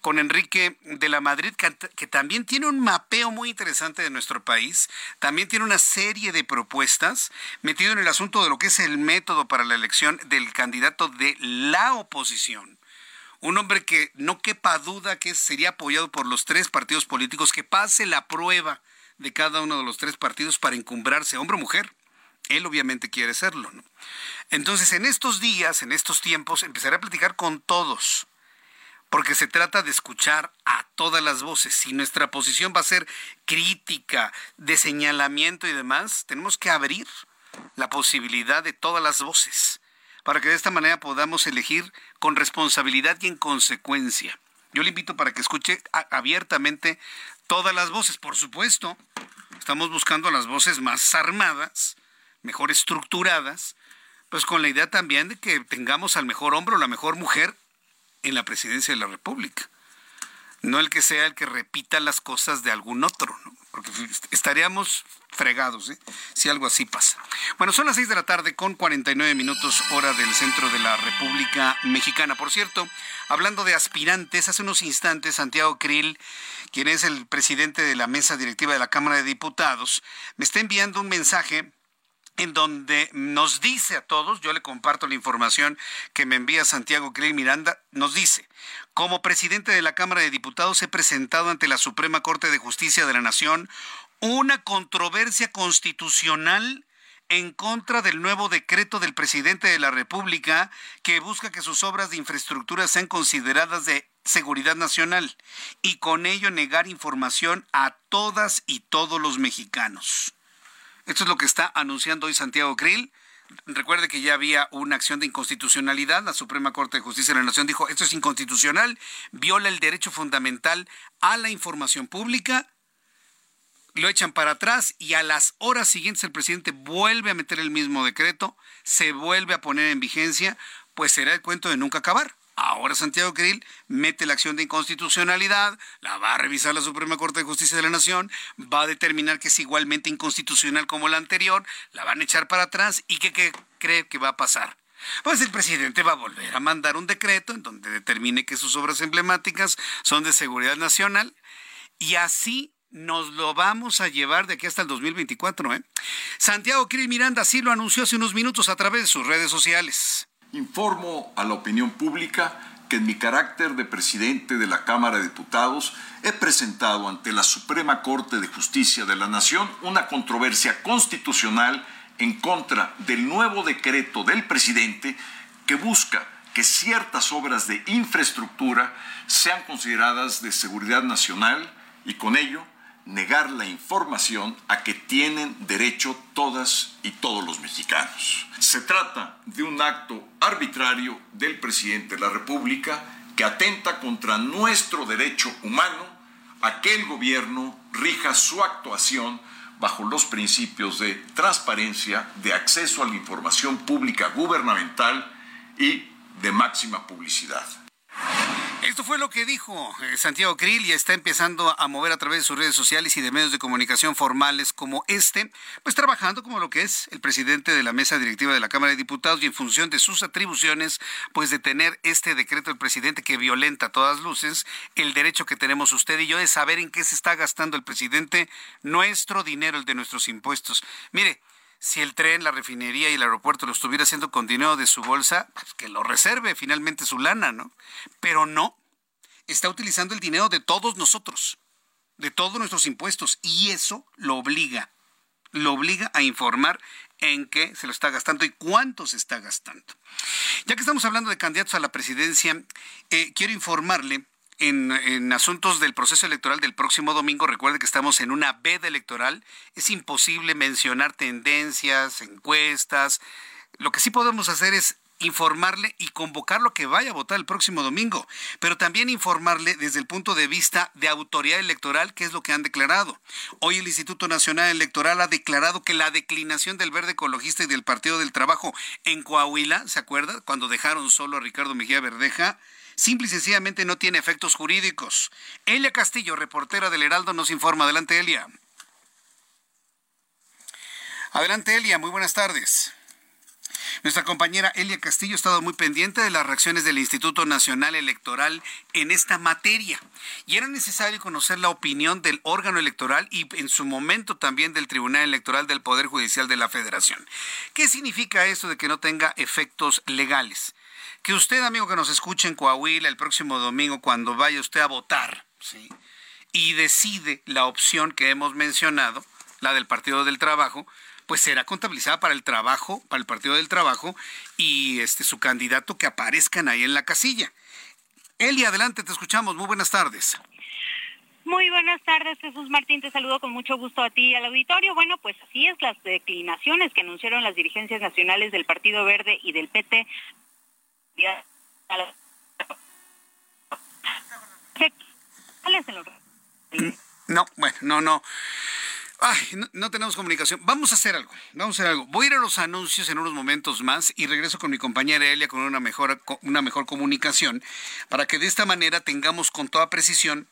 con Enrique de la Madrid, que también tiene un mapeo muy interesante de nuestro país, también tiene una serie de propuestas metido en el asunto de lo que es el método para la elección del candidato de la oposición un hombre que no quepa duda que sería apoyado por los tres partidos políticos, que pase la prueba de cada uno de los tres partidos para encumbrarse, hombre o mujer. Él obviamente quiere serlo. ¿no? Entonces, en estos días, en estos tiempos, empezaré a platicar con todos, porque se trata de escuchar a todas las voces. Si nuestra posición va a ser crítica, de señalamiento y demás, tenemos que abrir la posibilidad de todas las voces para que de esta manera podamos elegir con responsabilidad y en consecuencia. Yo le invito para que escuche abiertamente todas las voces, por supuesto. Estamos buscando las voces más armadas, mejor estructuradas, pues con la idea también de que tengamos al mejor hombre o la mejor mujer en la presidencia de la República. No el que sea el que repita las cosas de algún otro, porque estaríamos fregados, ¿eh? si algo así pasa. Bueno, son las 6 de la tarde con 49 minutos hora del centro de la República Mexicana. Por cierto, hablando de aspirantes, hace unos instantes Santiago Krill, quien es el presidente de la mesa directiva de la Cámara de Diputados, me está enviando un mensaje en donde nos dice a todos, yo le comparto la información que me envía Santiago Krill Miranda, nos dice, como presidente de la Cámara de Diputados he presentado ante la Suprema Corte de Justicia de la Nación una controversia constitucional en contra del nuevo decreto del presidente de la República que busca que sus obras de infraestructura sean consideradas de seguridad nacional y con ello negar información a todas y todos los mexicanos. Esto es lo que está anunciando hoy Santiago Krill. Recuerde que ya había una acción de inconstitucionalidad. La Suprema Corte de Justicia de la Nación dijo, esto es inconstitucional, viola el derecho fundamental a la información pública lo echan para atrás y a las horas siguientes el presidente vuelve a meter el mismo decreto, se vuelve a poner en vigencia, pues será el cuento de nunca acabar. Ahora Santiago Krill mete la acción de inconstitucionalidad, la va a revisar la Suprema Corte de Justicia de la Nación, va a determinar que es igualmente inconstitucional como la anterior, la van a echar para atrás y ¿qué, cree que va a pasar? Pues el presidente va a volver a mandar un decreto en donde determine que sus obras emblemáticas son de seguridad nacional y así nos lo vamos a llevar de aquí hasta el 2024. ¿eh? Santiago Krill Miranda sí lo anunció hace unos minutos a través de sus redes sociales. Informo a la opinión pública que en mi carácter de presidente de la Cámara de Diputados he presentado ante la Suprema Corte de Justicia de la Nación una controversia constitucional en contra del nuevo decreto del presidente que busca que ciertas obras de infraestructura sean consideradas de seguridad nacional y con ello negar la información a que tienen derecho todas y todos los mexicanos. Se trata de un acto arbitrario del presidente de la República que atenta contra nuestro derecho humano a que el gobierno rija su actuación bajo los principios de transparencia, de acceso a la información pública gubernamental y de máxima publicidad. Esto fue lo que dijo eh, Santiago Krill y está empezando a mover a través de sus redes sociales y de medios de comunicación formales como este, pues trabajando como lo que es el presidente de la mesa directiva de la Cámara de Diputados y en función de sus atribuciones, pues de tener este decreto del presidente que violenta a todas luces el derecho que tenemos usted y yo de saber en qué se está gastando el presidente nuestro dinero, el de nuestros impuestos. Mire, si el tren, la refinería y el aeropuerto lo estuviera haciendo con dinero de su bolsa, pues que lo reserve finalmente su lana, ¿no? Pero no, está utilizando el dinero de todos nosotros, de todos nuestros impuestos, y eso lo obliga, lo obliga a informar en qué se lo está gastando y cuánto se está gastando. Ya que estamos hablando de candidatos a la presidencia, eh, quiero informarle en, asuntos del proceso electoral del próximo domingo, recuerde que estamos en una veda electoral, es imposible mencionar tendencias, encuestas. Lo que sí podemos hacer es informarle y convocarlo que vaya a votar el próximo domingo, pero también informarle desde el punto de vista de autoridad electoral qué es lo que han declarado. Hoy el Instituto Nacional Electoral ha declarado que la declinación del Verde Ecologista y del Partido del Trabajo en Coahuila, ¿se acuerda? Cuando dejaron solo a Ricardo Mejía Verdeja, simple y sencillamente no tiene efectos jurídicos. Elia Castillo, reportera del Heraldo, nos informa. Adelante, Elia. Adelante, Elia. Muy buenas tardes. Nuestra compañera Elia Castillo ha estado muy pendiente de las reacciones del Instituto Nacional Electoral en esta materia y era necesario conocer la opinión del órgano electoral y en su momento también del Tribunal Electoral del Poder Judicial de la Federación. ¿Qué significa esto de que no tenga efectos legales? Que usted, amigo que nos escuche en Coahuila el próximo domingo cuando vaya usted a votar, ¿sí? y decide la opción que hemos mencionado, la del Partido del Trabajo, pues será contabilizada para el trabajo, para el Partido del Trabajo y este su candidato que aparezcan ahí en la casilla. Eli, adelante, te escuchamos. Muy buenas tardes. Muy buenas tardes, Jesús Martín. Te saludo con mucho gusto a ti y al auditorio. Bueno, pues así es, las declinaciones que anunciaron las dirigencias nacionales del Partido Verde y del PT. No, bueno, no, no. Ay, no, tenemos comunicación. Vamos a hacer algo. Vamos a hacer algo. Voy a ir a los anuncios en unos momentos más y regreso con mi compañera Elia con una mejor, una mejor comunicación para que de esta manera tengamos con toda precisión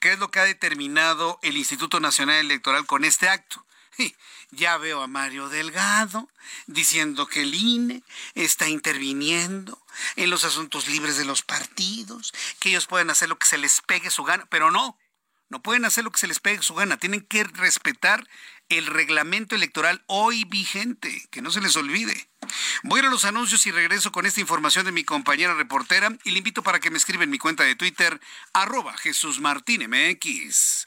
qué es lo que ha determinado el Instituto Nacional Electoral con este acto. Ya veo a Mario Delgado diciendo que el INE está interviniendo en los asuntos libres de los partidos, que ellos pueden hacer lo que se les pegue su gana, pero no. No pueden hacer lo que se les pegue su gana. Tienen que respetar el reglamento electoral hoy vigente, que no se les olvide. Voy a los anuncios y regreso con esta información de mi compañera reportera y le invito para que me escriba en mi cuenta de Twitter, arroba Jesús Martín MX.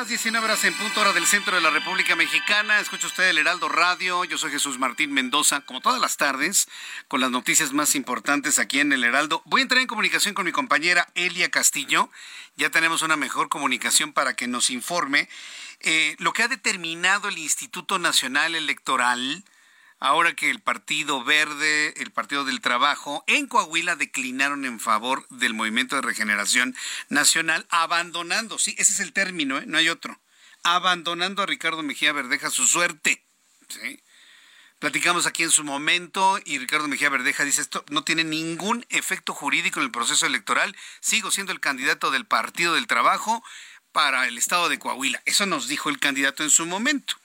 Las 19 horas en punto, hora del centro de la República Mexicana. Escucha usted el Heraldo Radio. Yo soy Jesús Martín Mendoza, como todas las tardes, con las noticias más importantes aquí en el Heraldo. Voy a entrar en comunicación con mi compañera Elia Castillo. Ya tenemos una mejor comunicación para que nos informe eh, lo que ha determinado el Instituto Nacional Electoral ahora que el Partido Verde, el Partido del Trabajo, en Coahuila declinaron en favor del Movimiento de Regeneración Nacional, abandonando, sí, ese es el término, ¿eh? no hay otro, abandonando a Ricardo Mejía Verdeja su suerte. Platicamos aquí en su momento y Ricardo Mejía Verdeja dice esto no tiene ningún efecto jurídico en el proceso electoral, sigo siendo el candidato del Partido del Trabajo para el estado de Coahuila. Eso nos dijo el candidato en su momento.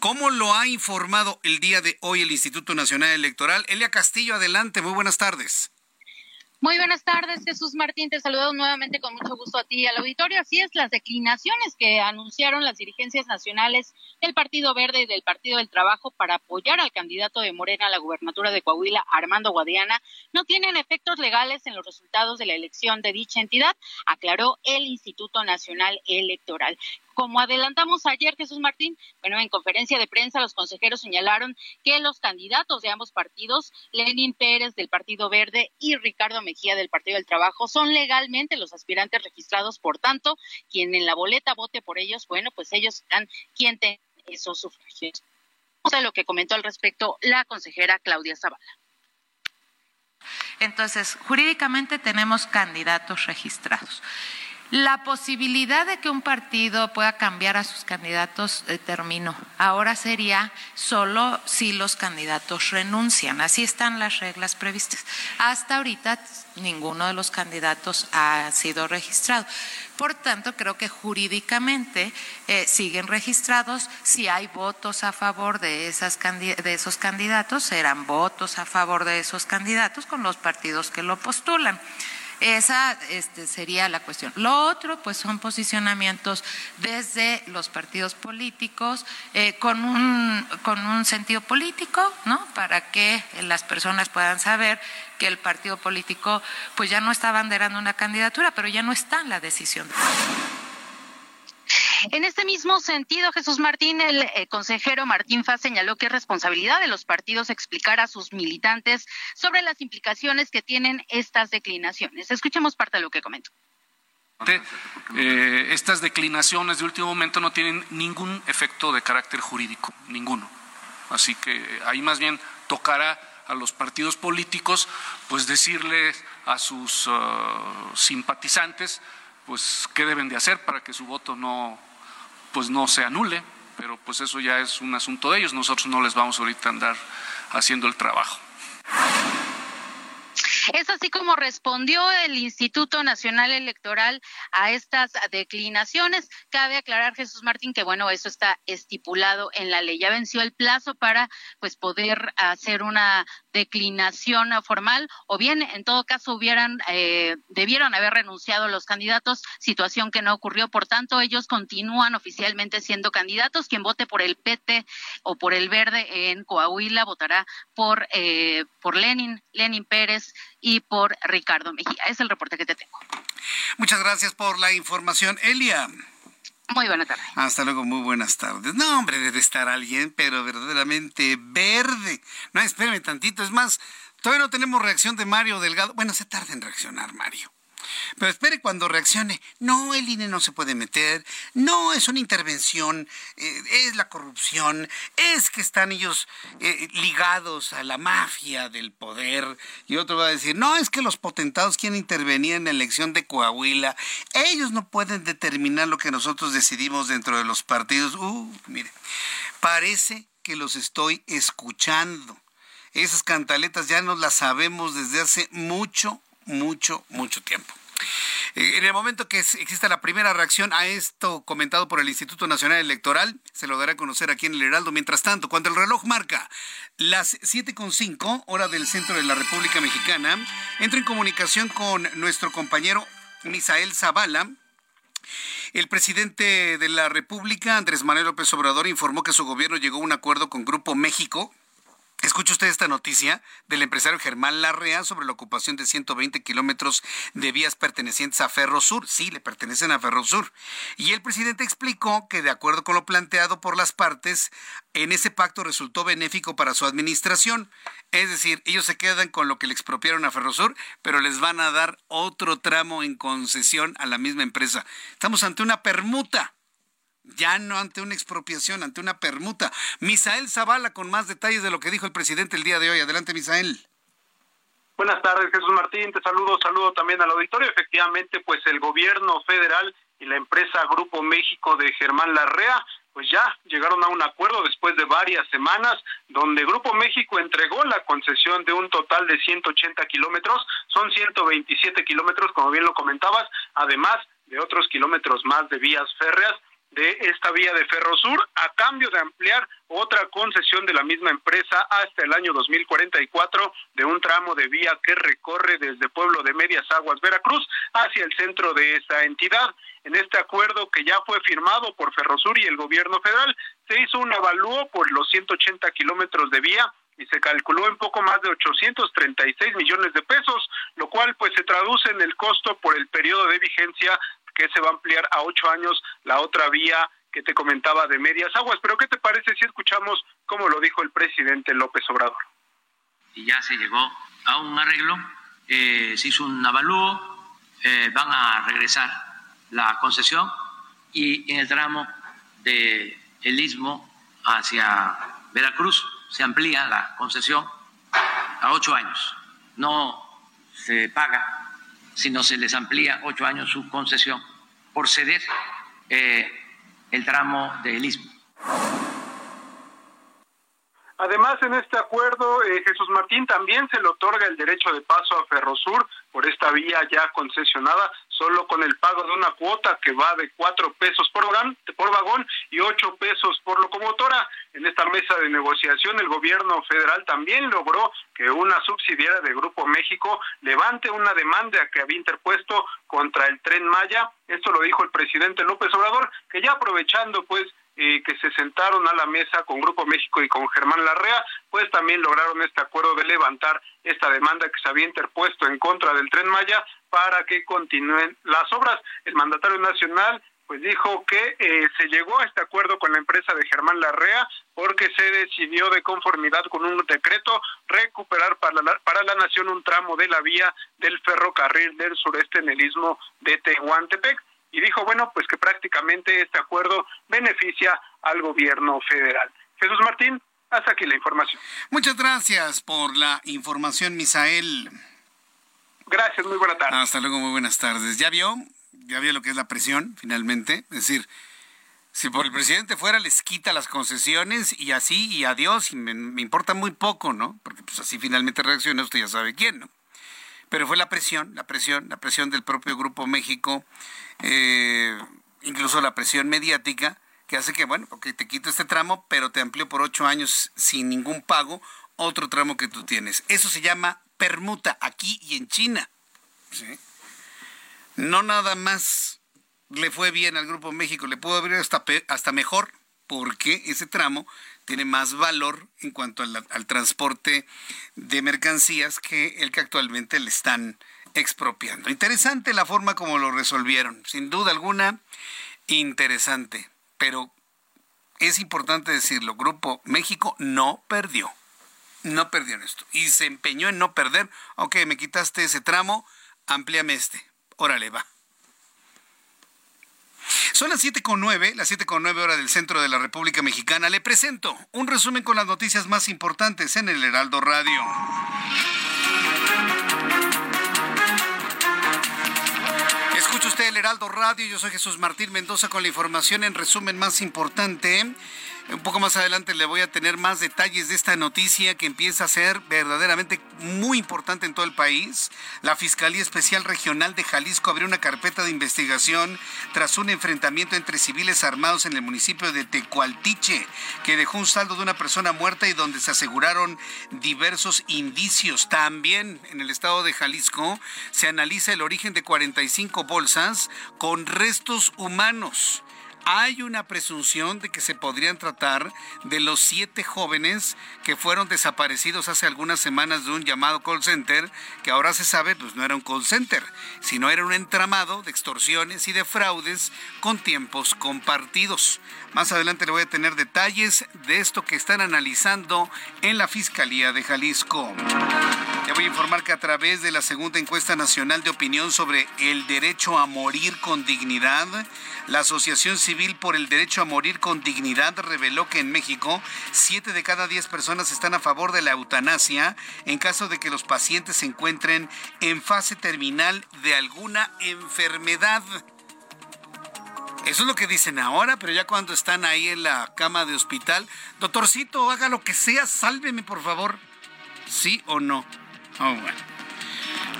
¿Cómo lo ha informado el día de hoy el Instituto Nacional Electoral? Elia Castillo, adelante, muy buenas tardes. Muy buenas tardes, Jesús Martín. Te saludo nuevamente con mucho gusto a ti y al auditorio. Así es, las declinaciones que anunciaron las dirigencias nacionales del Partido Verde y del Partido del Trabajo para apoyar al candidato de Morena a la gubernatura de Coahuila, Armando Guadiana, no tienen efectos legales en los resultados de la elección de dicha entidad, aclaró el Instituto Nacional Electoral. Como adelantamos ayer, Jesús Martín, bueno, en conferencia de prensa los consejeros señalaron que los candidatos de ambos partidos, Lenin Pérez del Partido Verde y Ricardo Mejía del Partido del Trabajo, son legalmente los aspirantes registrados, por tanto, quien en la boleta vote por ellos, bueno, pues ellos serán quien tenga esos sufragios. O lo que comentó al respecto la consejera Claudia Zavala. Entonces, jurídicamente tenemos candidatos registrados. La posibilidad de que un partido pueda cambiar a sus candidatos eh, terminó. Ahora sería solo si los candidatos renuncian. Así están las reglas previstas. Hasta ahorita ninguno de los candidatos ha sido registrado. Por tanto, creo que jurídicamente eh, siguen registrados. Si hay votos a favor de, esas, de esos candidatos, serán votos a favor de esos candidatos con los partidos que lo postulan. Esa este, sería la cuestión. Lo otro, pues son posicionamientos desde los partidos políticos eh, con, un, con un sentido político, ¿no? Para que las personas puedan saber que el partido político pues ya no está banderando una candidatura, pero ya no está en la decisión. En este mismo sentido, Jesús Martín, el eh, consejero Martín Faz señaló que es responsabilidad de los partidos explicar a sus militantes sobre las implicaciones que tienen estas declinaciones. Escuchemos parte de lo que comentó. Eh, estas declinaciones de último momento no tienen ningún efecto de carácter jurídico, ninguno. Así que ahí más bien tocará a los partidos políticos pues decirles a sus uh, simpatizantes pues qué deben de hacer para que su voto no pues no se anule, pero pues eso ya es un asunto de ellos, nosotros no les vamos ahorita a andar haciendo el trabajo. Es así como respondió el Instituto Nacional Electoral a estas declinaciones. Cabe aclarar, Jesús Martín, que bueno, eso está estipulado en la ley. Ya venció el plazo para pues poder hacer una declinación formal o bien en todo caso hubieran eh, debieron haber renunciado los candidatos, situación que no ocurrió. Por tanto, ellos continúan oficialmente siendo candidatos. Quien vote por el PT o por el Verde en Coahuila votará por eh, por Lenin, Lenin Pérez y por Ricardo Mejía. Es el reporte que te tengo. Muchas gracias por la información, Elia. Muy buena tarde. Hasta luego, muy buenas tardes. No, hombre, debe estar alguien, pero verdaderamente verde. No, espérame tantito. Es más, todavía no tenemos reacción de Mario Delgado. Bueno, se tarda en reaccionar, Mario. Pero espere cuando reaccione. No, el INE no se puede meter. No, es una intervención. Eh, es la corrupción. Es que están ellos eh, ligados a la mafia del poder. Y otro va a decir, no, es que los potentados quieren intervenir en la elección de Coahuila. Ellos no pueden determinar lo que nosotros decidimos dentro de los partidos. Uh, mire, parece que los estoy escuchando. Esas cantaletas ya nos las sabemos desde hace mucho, mucho, mucho tiempo. Eh, en el momento que exista la primera reacción a esto comentado por el Instituto Nacional Electoral, se lo dará a conocer aquí en el Heraldo. Mientras tanto, cuando el reloj marca las 7.5, hora del centro de la República Mexicana, entra en comunicación con nuestro compañero Misael Zavala. El presidente de la República, Andrés Manuel López Obrador, informó que su gobierno llegó a un acuerdo con Grupo México Escucha usted esta noticia del empresario Germán Larrea sobre la ocupación de 120 kilómetros de vías pertenecientes a Ferrosur. Sí, le pertenecen a Ferrosur. Y el presidente explicó que de acuerdo con lo planteado por las partes, en ese pacto resultó benéfico para su administración. Es decir, ellos se quedan con lo que le expropiaron a Ferrosur, pero les van a dar otro tramo en concesión a la misma empresa. Estamos ante una permuta ya no ante una expropiación, ante una permuta. Misael Zavala con más detalles de lo que dijo el presidente el día de hoy. Adelante, Misael. Buenas tardes, Jesús Martín. Te saludo, saludo también al auditorio. Efectivamente, pues el gobierno federal y la empresa Grupo México de Germán Larrea, pues ya llegaron a un acuerdo después de varias semanas, donde Grupo México entregó la concesión de un total de 180 kilómetros, son 127 kilómetros, como bien lo comentabas, además de otros kilómetros más de vías férreas de esta vía de Ferrosur a cambio de ampliar otra concesión de la misma empresa hasta el año 2044 de un tramo de vía que recorre desde Pueblo de Medias Aguas, Veracruz, hacia el centro de esa entidad. En este acuerdo que ya fue firmado por Ferrosur y el gobierno federal, se hizo un avalúo por los 180 kilómetros de vía y se calculó en poco más de 836 millones de pesos, lo cual pues se traduce en el costo por el periodo de vigencia que se va a ampliar a ocho años la otra vía que te comentaba de medias aguas. Pero ¿qué te parece si escuchamos cómo lo dijo el presidente López Obrador? Y ya se llegó a un arreglo, eh, se hizo un avalúo, eh, van a regresar la concesión y en el tramo de el istmo hacia Veracruz se amplía la concesión a ocho años. No se paga sino se les amplía ocho años su concesión por ceder eh, el tramo del istmo. Además, en este acuerdo, eh, Jesús Martín también se le otorga el derecho de paso a Ferrosur por esta vía ya concesionada, solo con el pago de una cuota que va de cuatro pesos por por vagón y ocho pesos por locomotora. En esta mesa de negociación, el gobierno federal también logró que una subsidiaria de Grupo México levante una demanda que había interpuesto contra el tren Maya. Esto lo dijo el presidente López Obrador, que ya aprovechando pues que se sentaron a la mesa con Grupo México y con Germán Larrea, pues también lograron este acuerdo de levantar esta demanda que se había interpuesto en contra del tren Maya para que continúen las obras. El mandatario nacional pues dijo que eh, se llegó a este acuerdo con la empresa de Germán Larrea porque se decidió de conformidad con un decreto recuperar para la, para la nación un tramo de la vía del ferrocarril del sureste en el istmo de Tehuantepec y dijo, bueno, pues que prácticamente este acuerdo beneficia al gobierno federal. Jesús Martín, hasta aquí la información. Muchas gracias por la información, Misael. Gracias, muy buena tarde. Hasta luego, muy buenas tardes. ¿Ya vio? ¿Ya vio lo que es la presión, finalmente? Es decir, si por el presidente fuera, les quita las concesiones y así, y adiós, y me, importa muy poco, ¿no? Porque pues así finalmente reacciona, usted ya sabe quién, ¿no? Pero fue la presión, la presión, la presión del propio Grupo México, eh, incluso la presión mediática, que hace que, bueno, ok, te quito este tramo, pero te amplío por ocho años sin ningún pago otro tramo que tú tienes. Eso se llama permuta aquí y en China. No nada más le fue bien al Grupo México, le pudo abrir hasta, hasta mejor, porque ese tramo tiene más valor en cuanto al, al, transporte de mercancías que el que actualmente le están expropiando. Interesante la forma como lo resolvieron, sin duda alguna, interesante, pero es importante decirlo, Grupo México no perdió no perdió en esto. Y se empeñó en no perder. Ok, me quitaste ese tramo, amplíame este. Órale, va. Son las siete con nueve, las siete con nueve horas del centro de la República Mexicana. Le presento un resumen con las noticias más importantes en el Heraldo Radio. Escucha usted el Heraldo Radio, yo soy Jesús Martín Mendoza con la información en resumen más importante. Un poco más adelante le voy a tener más detalles de esta noticia que empieza a ser verdaderamente muy importante en todo el país. La Fiscalía Especial Regional de Jalisco abrió una carpeta de investigación tras un enfrentamiento entre civiles armados en el municipio de Tecualtiche, que dejó un saldo de una persona muerta y donde se aseguraron diversos indicios. También en el estado de Jalisco se analiza el origen de 45 bolsas con restos humanos hay una presunción de que se podrían tratar de los siete jóvenes que fueron desaparecidos hace algunas semanas de un llamado call center, que ahora se sabe, pues no era un call center, sino era un entramado de extorsiones y de fraudes con tiempos compartidos. Más adelante le voy a tener detalles de esto que están analizando en la Fiscalía de Jalisco. Le voy a informar que a través de la segunda encuesta nacional de opinión sobre el derecho a morir con dignidad, la Asociación Civil por el Derecho a Morir con Dignidad reveló que en México, siete de cada diez personas están a favor de la eutanasia en caso de que los pacientes se encuentren en fase terminal de alguna enfermedad. Eso es lo que dicen ahora, pero ya cuando están ahí en la cama de hospital, doctorcito, haga lo que sea, sálveme por favor. ¿Sí o no? Oh, bueno.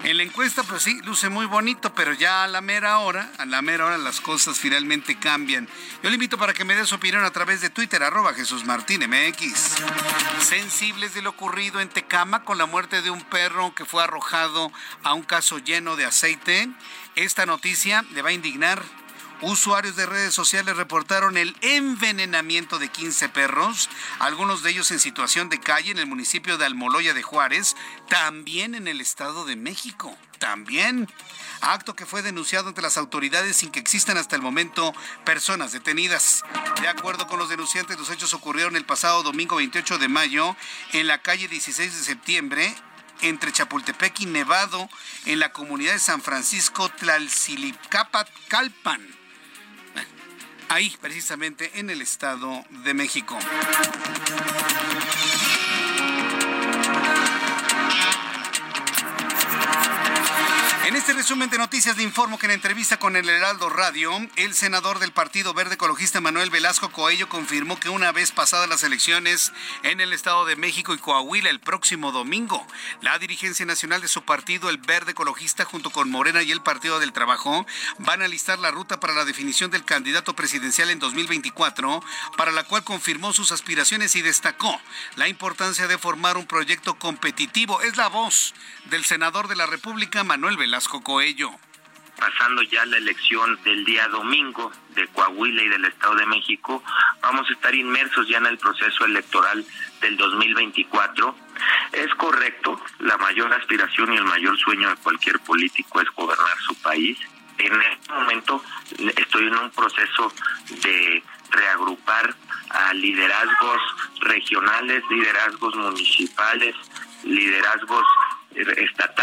En la encuesta, pues sí, luce muy bonito, pero ya a la mera hora, a la mera hora las cosas finalmente cambian. Yo le invito para que me dé su opinión a través de Twitter, arroba Jesús Martín MX. Sensibles de lo ocurrido en Tecama con la muerte de un perro que fue arrojado a un caso lleno de aceite. Esta noticia le va a indignar Usuarios de redes sociales reportaron el envenenamiento de 15 perros, algunos de ellos en situación de calle en el municipio de Almoloya de Juárez, también en el Estado de México, también. Acto que fue denunciado ante las autoridades sin que existan hasta el momento personas detenidas. De acuerdo con los denunciantes, los hechos ocurrieron el pasado domingo 28 de mayo en la calle 16 de septiembre entre Chapultepec y Nevado, en la comunidad de San Francisco Tlalcilicapatcalpan ahí precisamente en el Estado de México. En este resumen de noticias le informo que en entrevista con el Heraldo Radio, el senador del Partido Verde Ecologista Manuel Velasco Coello confirmó que una vez pasadas las elecciones en el Estado de México y Coahuila el próximo domingo, la dirigencia nacional de su partido, el Verde Ecologista, junto con Morena y el Partido del Trabajo, van a listar la ruta para la definición del candidato presidencial en 2024, para la cual confirmó sus aspiraciones y destacó la importancia de formar un proyecto competitivo. Es la voz del senador de la República, Manuel Velasco Coello. Pasando ya la elección del día domingo de Coahuila y del Estado de México, vamos a estar inmersos ya en el proceso electoral del 2024. Es correcto, la mayor aspiración y el mayor sueño de cualquier político es gobernar su país En este momento estoy en un proceso de reagrupar a liderazgos regionales, liderazgos municipales, liderazgos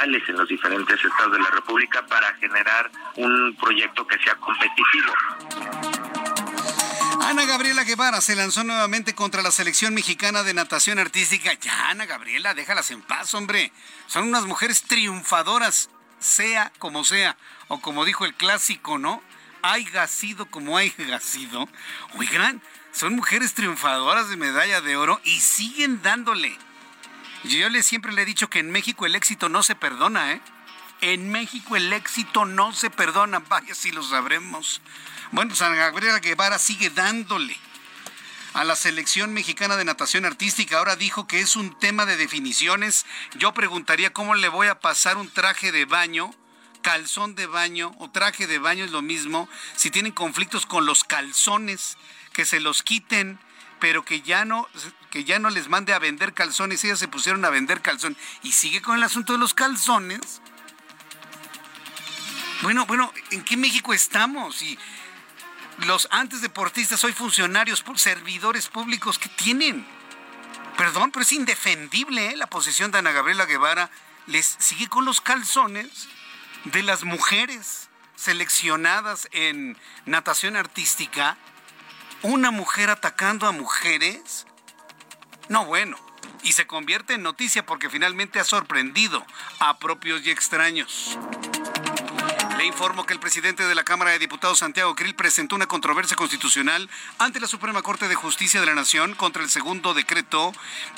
en los diferentes estados de la República para generar un proyecto que sea competitivo. Ana Gabriela Guevara se lanzó nuevamente contra la selección mexicana de natación artística. Ya, Ana Gabriela, déjalas en paz, hombre. Son unas mujeres triunfadoras, sea como sea. O como dijo el clásico, ¿no? Hay sido como hay sido. Oigan, son mujeres triunfadoras de medalla de oro y siguen dándole. Yo le, siempre le he dicho que en México el éxito no se perdona, ¿eh? En México el éxito no se perdona, vaya si lo sabremos. Bueno, San Gabriela Guevara sigue dándole a la selección mexicana de natación artística. Ahora dijo que es un tema de definiciones. Yo preguntaría cómo le voy a pasar un traje de baño, calzón de baño o traje de baño es lo mismo. Si tienen conflictos con los calzones, que se los quiten pero que ya no que ya no les mande a vender calzones, ellas se pusieron a vender calzones y sigue con el asunto de los calzones. Bueno, bueno, ¿en qué México estamos? Y los antes deportistas, hoy funcionarios, servidores públicos que tienen. Perdón, pero es indefendible ¿eh? la posición de Ana Gabriela Guevara. Les sigue con los calzones de las mujeres seleccionadas en natación artística una mujer atacando a mujeres? No, bueno. Y se convierte en noticia porque finalmente ha sorprendido a propios y extraños. Informo que el presidente de la Cámara de Diputados, Santiago Krill, presentó una controversia constitucional ante la Suprema Corte de Justicia de la Nación contra el segundo decreto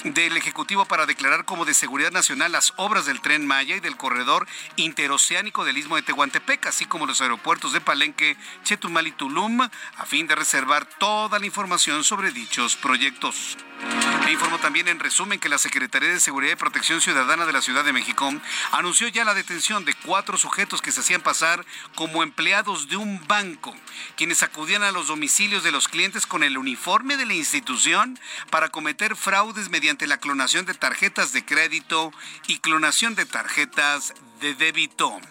del Ejecutivo para declarar como de seguridad nacional las obras del Tren Maya y del corredor interoceánico del Istmo de Tehuantepec, así como los aeropuertos de Palenque, Chetumal y Tulum, a fin de reservar toda la información sobre dichos proyectos. Le informo también en resumen que la Secretaría de Seguridad y Protección Ciudadana de la Ciudad de México anunció ya la detención de cuatro sujetos que se hacían pasar como empleados de un banco, quienes acudían a los domicilios de los clientes con el uniforme de la institución para cometer fraudes mediante la clonación de tarjetas de crédito y clonación de tarjetas de débito.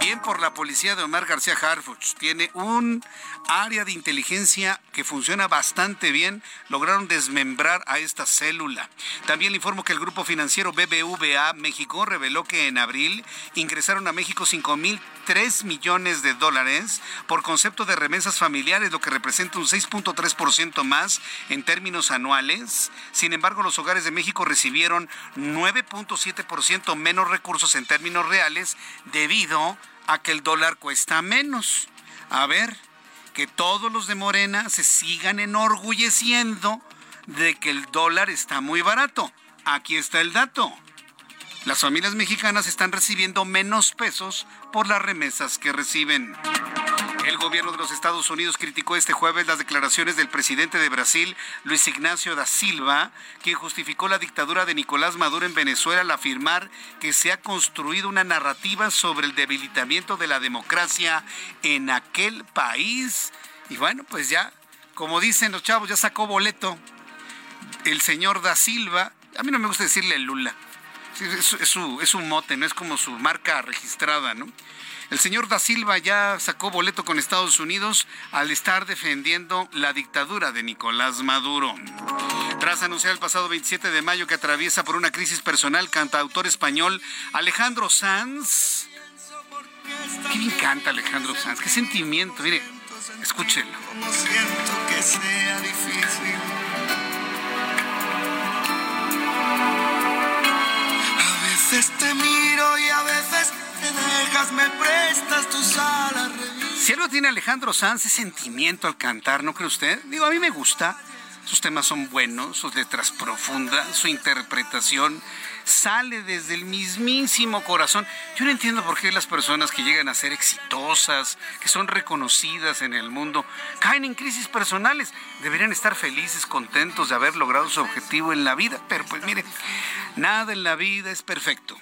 Bien por la policía de Omar García Harfuch. Tiene un área de inteligencia que funciona bastante bien. Lograron desmembrar a esta célula. También le informo que el grupo financiero BBVA México reveló que en abril ingresaron a México 5 mil 3 millones de dólares por concepto de remesas familiares, lo que representa un 6.3% más en términos anuales. Sin embargo, los hogares de México recibieron 9.7% menos recursos en términos reales debido a que el dólar cuesta menos. A ver, que todos los de Morena se sigan enorgulleciendo de que el dólar está muy barato. Aquí está el dato. Las familias mexicanas están recibiendo menos pesos por las remesas que reciben. El gobierno de los Estados Unidos criticó este jueves las declaraciones del presidente de Brasil, Luis Ignacio da Silva, quien justificó la dictadura de Nicolás Maduro en Venezuela al afirmar que se ha construido una narrativa sobre el debilitamiento de la democracia en aquel país. Y bueno, pues ya, como dicen los chavos, ya sacó boleto el señor da Silva. A mí no me gusta decirle Lula es, su, es un mote, no es como su marca registrada, ¿no? El señor Da Silva ya sacó boleto con Estados Unidos al estar defendiendo la dictadura de Nicolás Maduro. Tras anunciar el pasado 27 de mayo que atraviesa por una crisis personal cantautor español Alejandro Sanz. Qué bien canta Alejandro Sanz, qué sentimiento, mire, escúchenlo. siento que sea difícil dejas, me prestas. Si algo tiene Alejandro Sanz es sentimiento al cantar, ¿no cree usted? Digo, a mí me gusta. Sus temas son buenos, sus letras profundas, su interpretación sale desde el mismísimo corazón. Yo no entiendo por qué las personas que llegan a ser exitosas, que son reconocidas en el mundo, caen en crisis personales. Deberían estar felices, contentos de haber logrado su objetivo en la vida. Pero pues mire, nada en la vida es perfecto.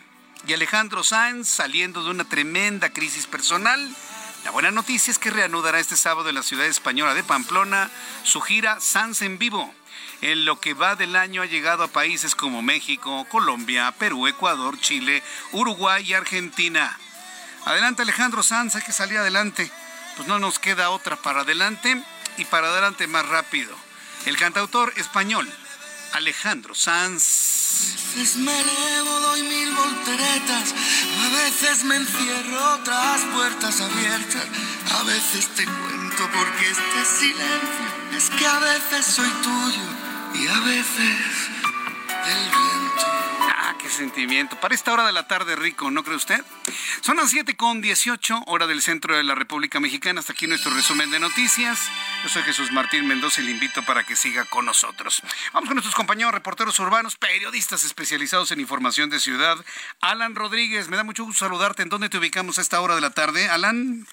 Y Alejandro Sanz, saliendo de una tremenda crisis personal, la buena noticia es que reanudará este sábado en la ciudad española de Pamplona su gira Sanz en vivo en lo que va del año ha llegado a países como México, Colombia, Perú, Ecuador, Chile, Uruguay y Argentina. Adelante Alejandro Sanz, hay que salir adelante. Pues no nos queda otra para adelante y para adelante más rápido. El cantautor español Alejandro Sanz. A veces me elevo, doy mil volteretas, a veces me encierro tras puertas abiertas, a veces te cuento porque este silencio es que a veces soy tuyo y a veces del viento. Ah, qué sentimiento. Para esta hora de la tarde, rico, ¿no cree usted? Son las 7 con 18, hora del centro de la República Mexicana. Hasta aquí nuestro resumen de noticias. Yo soy Jesús Martín Mendoza y le invito para que siga con nosotros. Vamos con nuestros compañeros reporteros urbanos, periodistas especializados en información de ciudad. Alan Rodríguez, me da mucho gusto saludarte. ¿En dónde te ubicamos a esta hora de la tarde? Alan.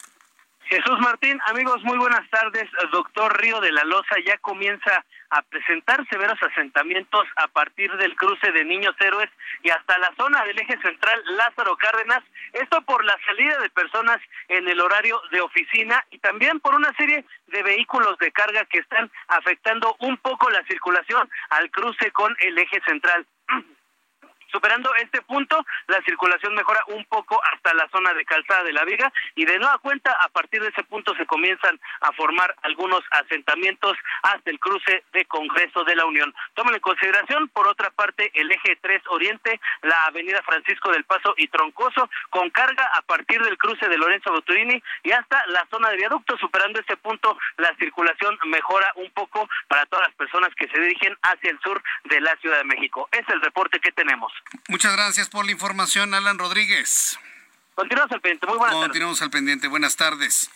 Jesús Martín, amigos, muy buenas tardes. Doctor Río de la Loza ya comienza a presentar severos asentamientos a partir del cruce de Niños Héroes y hasta la zona del eje central Lázaro Cárdenas. Esto por la salida de personas en el horario de oficina y también por una serie de vehículos de carga que están afectando un poco la circulación al cruce con el eje central. Superando este punto, la circulación mejora un poco hasta la zona de Calzada de la Viga y de nueva cuenta, a partir de ese punto se comienzan a formar algunos asentamientos hasta el cruce de Congreso de la Unión. Tomen en consideración, por otra parte, el eje 3 Oriente, la avenida Francisco del Paso y Troncoso, con carga a partir del cruce de Lorenzo Boturini y hasta la zona de viaducto. Superando ese punto, la circulación mejora un poco para todas las personas que se dirigen hacia el sur de la Ciudad de México. Es el reporte que tenemos. Muchas gracias por la información, Alan Rodríguez. Continuamos al pendiente. Muy buenas Continuamos al pendiente. Buenas tardes.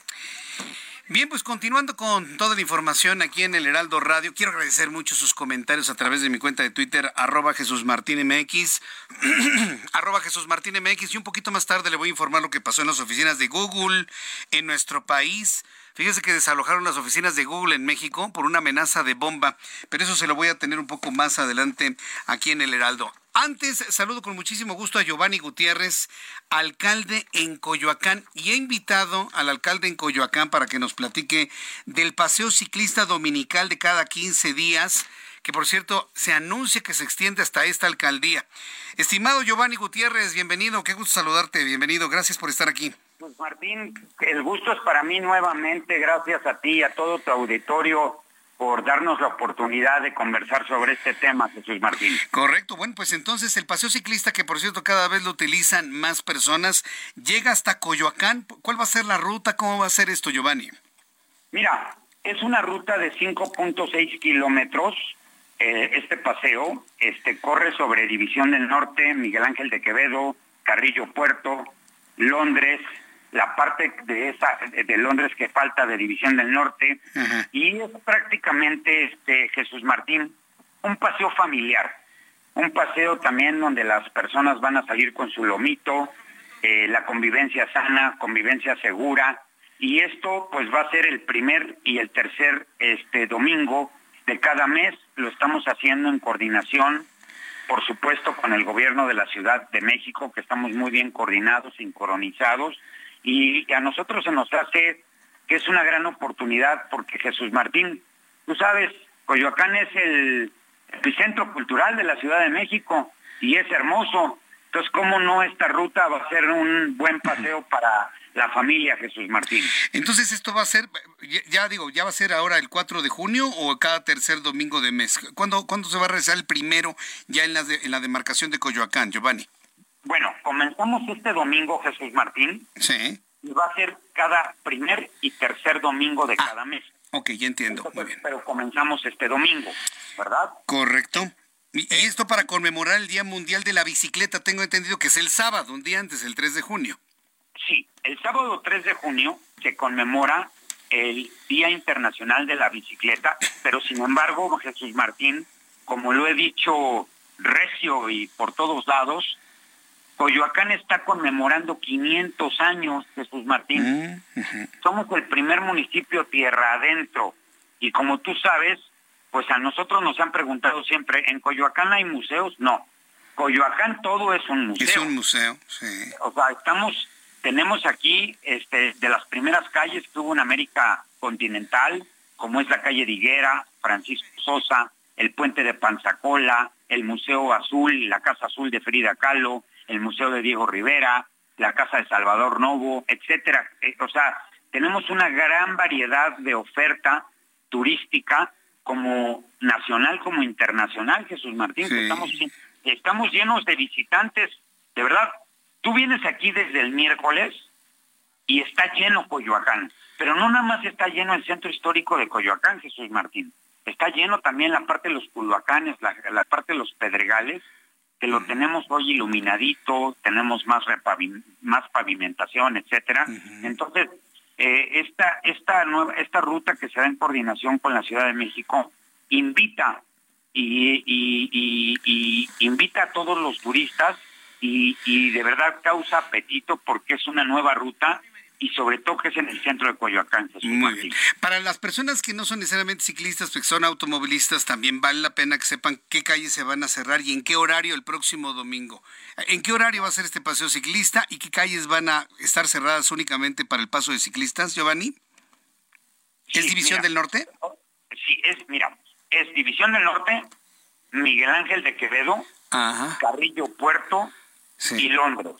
Bien, pues continuando con toda la información aquí en el Heraldo Radio, quiero agradecer mucho sus comentarios a través de mi cuenta de Twitter, arroba Jesús Martín MX, arroba Jesús Martín MX, y un poquito más tarde le voy a informar lo que pasó en las oficinas de Google en nuestro país. Fíjese que desalojaron las oficinas de Google en México por una amenaza de bomba, pero eso se lo voy a tener un poco más adelante aquí en el Heraldo. Antes, saludo con muchísimo gusto a Giovanni Gutiérrez, alcalde en Coyoacán, y he invitado al alcalde en Coyoacán para que nos platique del paseo ciclista dominical de cada 15 días, que por cierto se anuncia que se extiende hasta esta alcaldía. Estimado Giovanni Gutiérrez, bienvenido, qué gusto saludarte, bienvenido, gracias por estar aquí. Pues Martín, el gusto es para mí nuevamente, gracias a ti, a todo tu auditorio por darnos la oportunidad de conversar sobre este tema, Jesús Martín. Correcto, bueno, pues entonces el paseo ciclista, que por cierto cada vez lo utilizan más personas, llega hasta Coyoacán. ¿Cuál va a ser la ruta? ¿Cómo va a ser esto, Giovanni? Mira, es una ruta de 5.6 kilómetros. Eh, este paseo este, corre sobre División del Norte, Miguel Ángel de Quevedo, Carrillo Puerto, Londres, la parte de esa de Londres que falta de División del Norte y es prácticamente este Jesús Martín un paseo familiar, un paseo también donde las personas van a salir con su lomito, eh, la convivencia sana, convivencia segura y esto pues va a ser el primer y el tercer este domingo de cada mes, lo estamos haciendo en coordinación por supuesto con el gobierno de la Ciudad de México, que estamos muy bien coordinados, sincronizados, y a nosotros se nos hace que es una gran oportunidad porque Jesús Martín, tú sabes, Coyoacán es el epicentro cultural de la Ciudad de México y es hermoso. Entonces, ¿cómo no esta ruta va a ser un buen paseo para la familia Jesús Martín? Entonces, esto va a ser, ya, digo, ya va a ser ahora el 4 de junio o cada tercer domingo de mes. ¿Cuándo, ¿cuándo se va a realizar el primero ya en la, en la demarcación de Coyoacán, Giovanni? Bueno, comenzamos este domingo, Jesús Martín. Sí. Y va a ser cada primer y tercer domingo de cada mes. Ok, ya entiendo. Muy bien. Pero comenzamos este domingo, ¿verdad? Correcto. Y esto para conmemorar el Día Mundial de la Bicicleta, tengo entendido que es el sábado, un día antes, el 3 de junio. Sí, el sábado 3 de junio se conmemora el Día Internacional de la Bicicleta, pero sin embargo, Jesús Martín, como lo he dicho recio y por todos lados, Coyoacán está conmemorando 500 años, Jesús Martín. Mm, Somos el primer municipio tierra adentro. Y como tú sabes, pues a nosotros nos han preguntado siempre, ¿en Coyoacán hay museos? No. Coyoacán todo es un museo. Es un museo, sí. O sea, estamos, tenemos aquí este, de las primeras calles que hubo en América continental, como es la calle de Higuera, Francisco Sosa, el puente de Panzacola, el Museo Azul, la Casa Azul de Frida Kahlo, el Museo de Diego Rivera, la Casa de Salvador Novo, etcétera. Eh, o sea, tenemos una gran variedad de oferta turística como nacional como internacional, Jesús Martín. Estamos, estamos llenos de visitantes, de verdad. Tú vienes aquí desde el miércoles y está lleno Coyoacán, pero no nada más está lleno el centro histórico de Coyoacán, Jesús Martín. Está lleno también la parte de los Culhuacanes, la, parte de los Pedregales, que lo tenemos hoy iluminadito, tenemos más, más pavimentación, etcétera. Entonces, eh, esta, esta, nueva, esta ruta que se da en coordinación con la Ciudad de México invita y, y, invita a todos los turistas y, y de verdad causa apetito porque es una nueva ruta y sobre todo que es en el centro de Coyoacán. Muy bien. Para las personas que no son necesariamente ciclistas, que son automovilistas, también vale la pena que sepan qué calles se van a cerrar y en qué horario el próximo domingo. ¿En qué horario va a ser este paseo ciclista y qué calles van a estar cerradas únicamente para el paso de ciclistas, Giovanni? ¿Es División del Norte? Sí, es, mira, es División del Norte, Miguel Ángel de Quevedo, Carrillo Puerto y Londres.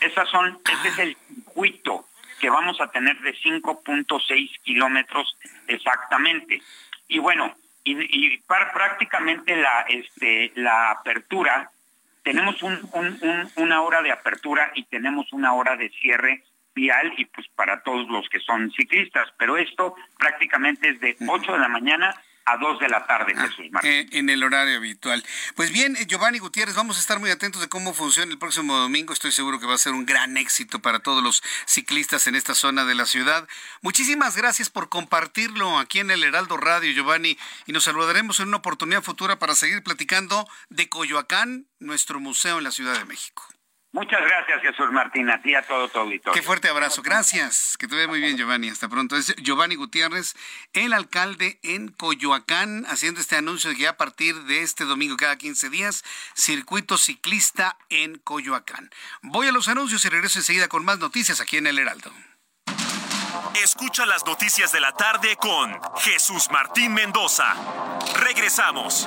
Esas son, ese es el circuito que vamos a tener de 5.6 kilómetros exactamente. Y bueno, y, para prácticamente la, este, la apertura, tenemos una hora de apertura y tenemos una hora de cierre vial y pues para todos los que son ciclistas, pero esto prácticamente es de 8 de la mañana a 2 de la tarde, ah, Jesús Martín. Eh, en el horario habitual. Pues bien, Giovanni Gutiérrez, vamos a estar muy atentos de cómo funciona el próximo domingo. Estoy seguro que va a ser un gran éxito para todos los ciclistas en esta zona de la ciudad. Muchísimas gracias por compartirlo aquí en el Heraldo Radio, Giovanni, y nos saludaremos en una oportunidad futura para seguir platicando de Coyoacán, nuestro museo en la Ciudad de México. Muchas gracias, Jesús Martín, a ti a todo tu auditorio. Qué fuerte abrazo, gracias. Que te vea muy bien, Giovanni. Hasta pronto. Es Giovanni Gutiérrez, el alcalde en Coyoacán, haciendo este anuncio de que a partir de este domingo, cada 15 días, circuito ciclista en Coyoacán. Voy a los anuncios y regreso enseguida con más noticias aquí en El Heraldo. Escucha las noticias de la tarde con Jesús Martín Mendoza. Regresamos.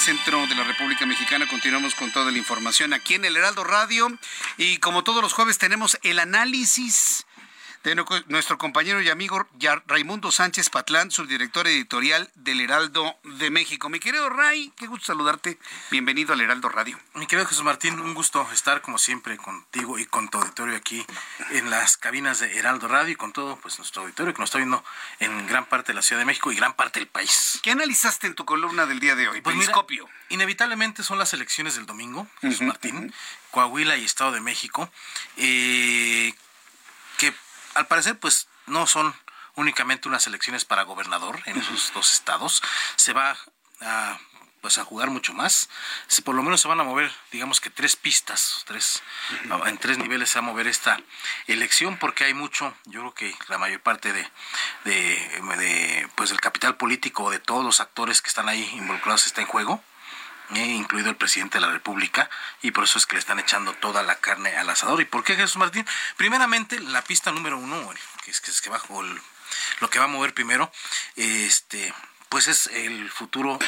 Centro de la República Mexicana. Continuamos con toda la información aquí en el Heraldo Radio. Y como todos los jueves tenemos el análisis de nuestro compañero y amigo Raimundo Sánchez Patlán, subdirector editorial del Heraldo de México. Mi querido Ray, qué gusto saludarte. Bienvenido al Heraldo Radio. Mi querido Jesús Martín, un gusto estar como siempre contigo y con tu auditorio aquí en las cabinas de Heraldo Radio y con todo pues nuestro auditorio que nos está viendo en gran parte de la Ciudad de México y gran parte del país. ¿Qué analizaste en tu columna del día de hoy? Pues Periscopio. inevitablemente son las elecciones del domingo, Jesús Martín, Coahuila y Estado de México. Eh, que al parecer, pues no son únicamente unas elecciones para gobernador en esos dos estados. Se va a pues a jugar mucho más. Si por lo menos se van a mover, digamos que tres pistas, tres, en tres niveles se va a mover esta elección, porque hay mucho, yo creo que la mayor parte de, de, pues del capital político de todos los actores que están ahí involucrados está en juego. Eh, incluido el presidente de la República, y por eso es que le están echando toda la carne al asador. ¿Y por qué Jesús Martín? Primeramente, la pista número uno, que es que, es que bajo lo que va a mover primero, este, pues es el futuro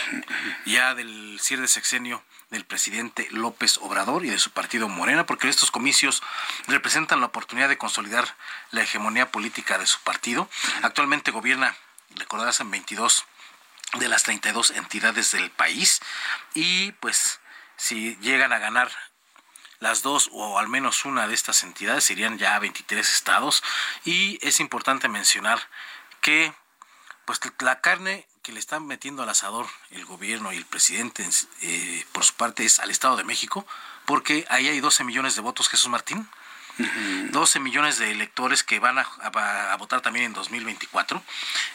ya del cierre de sexenio del presidente López Obrador y de su partido Morena, porque estos comicios representan la oportunidad de consolidar la hegemonía política de su partido. Actualmente gobierna, recordarás, en 22 de las 32 entidades del país y pues si llegan a ganar las dos o al menos una de estas entidades serían ya 23 estados y es importante mencionar que pues la carne que le están metiendo al asador el gobierno y el presidente eh, por su parte es al Estado de México, porque ahí hay 12 millones de votos, Jesús Martín. 12 millones de electores que van a, votar también en 2024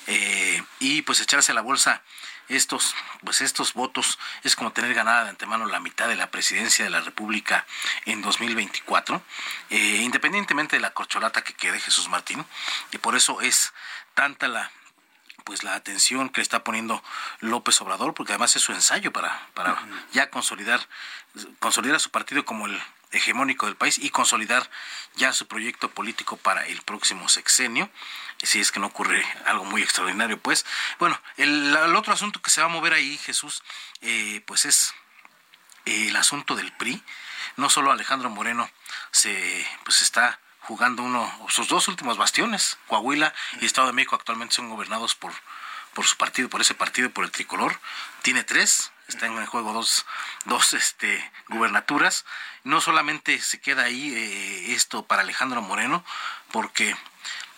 eh, y pues echarse a la bolsa estos pues estos votos es como tener ganada de antemano la mitad de la presidencia de la República en 2024 eh, independientemente de la corcholata que quede Jesús Martín. Y por eso es tanta la pues la atención que le está poniendo López Obrador, porque además es su ensayo para, para ya consolidar, consolidar a su partido como el hegemónico del país y consolidar ya su proyecto político para el próximo sexenio, si es que no ocurre algo muy extraordinario, pues. Bueno, el, otro asunto que se va a mover ahí, Jesús, eh, pues es el asunto del PRI. No solo Alejandro Moreno se pues está jugando uno, sus dos últimos bastiones, Coahuila y Estado de México actualmente son gobernados por, por su partido, por ese partido, por el tricolor. Tiene tres, están en juego dos, dos este, gubernaturas. No solamente se queda ahí eh, esto para Alejandro Moreno, porque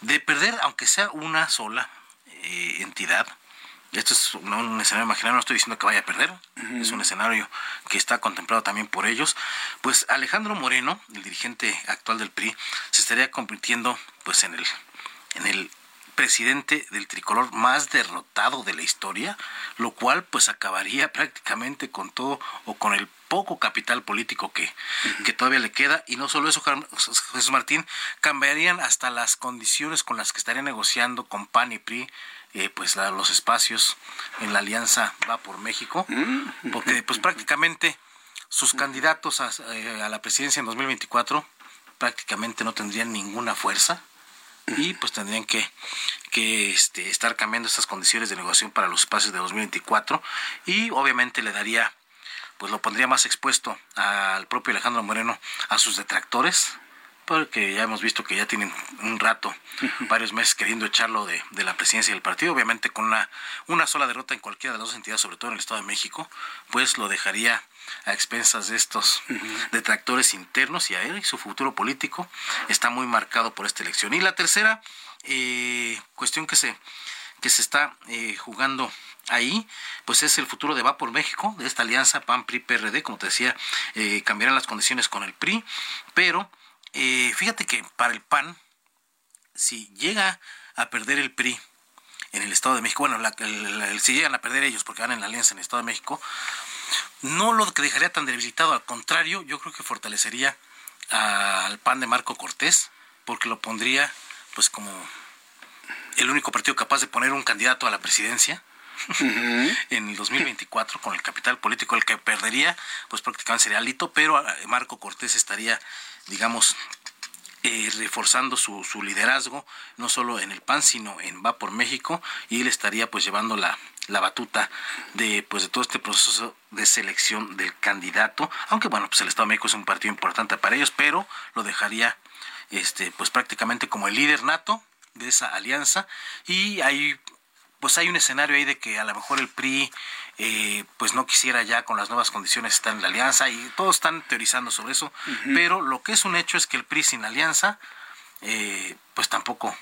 de perder, aunque sea una sola eh, entidad, esto es un escenario imaginario, no estoy diciendo que vaya a perder, es un escenario que está contemplado también por ellos. Pues Alejandro Moreno, el dirigente actual del PRI, se estaría convirtiendo pues en el, en el presidente del tricolor más derrotado de la historia, lo cual pues acabaría prácticamente con todo o con el poco capital político que, que todavía le queda. Y no solo eso, Jesús Martín, cambiarían hasta las condiciones con las que estaría negociando con PAN y PRI eh, pues los espacios en la alianza va por México, mm. porque pues prácticamente sus candidatos eh, a, la presidencia en 2024 prácticamente no tendrían ninguna fuerza y pues tendrían que, que este, estar cambiando estas condiciones de negociación para los espacios de 2024 y obviamente le daría pues lo pondría más expuesto al propio Alejandro Moreno a sus detractores porque ya hemos visto que ya tienen un rato, varios meses queriendo echarlo de, la presidencia del partido, obviamente con una, una sola derrota en cualquiera de las dos entidades, sobre todo en el Estado de México, pues lo dejaría a expensas de estos detractores internos y a él y su futuro político. Está muy marcado por esta elección. Y la tercera eh, cuestión que se, que se está eh, jugando ahí, pues es el futuro de Va por México, de esta alianza PAN-PRI-PRD, como te decía, eh, cambiarán las condiciones con el PRI, pero eh, fíjate que para el PAN, si llega a perder el PRI en el Estado de México, bueno, si llegan a perder ellos porque van en la alianza en el Estado de México, no lo que dejaría tan debilitado, al contrario, yo creo que fortalecería al PAN de Marco Cortés, porque lo pondría pues como el único partido capaz de poner un candidato a la presidencia. en el 2024 con el capital político el que perdería pues prácticamente sería Alito pero eh, Marco Cortés estaría digamos, eh, reforzando su, su, liderazgo, no solo en el PAN, sino en Va por México, y él estaría pues llevando la, la batuta de pues de todo este proceso de selección del candidato, aunque bueno, pues el Estado de México es un partido importante para ellos, pero lo dejaría este pues prácticamente como el líder nato de esa alianza. Y ahí pues hay un escenario ahí de que a lo mejor el PRI eh, pues no quisiera ya con las nuevas condiciones estar en la alianza y todos están teorizando sobre eso, pero lo que es un hecho es que el PRI sin alianza eh, pues tampoco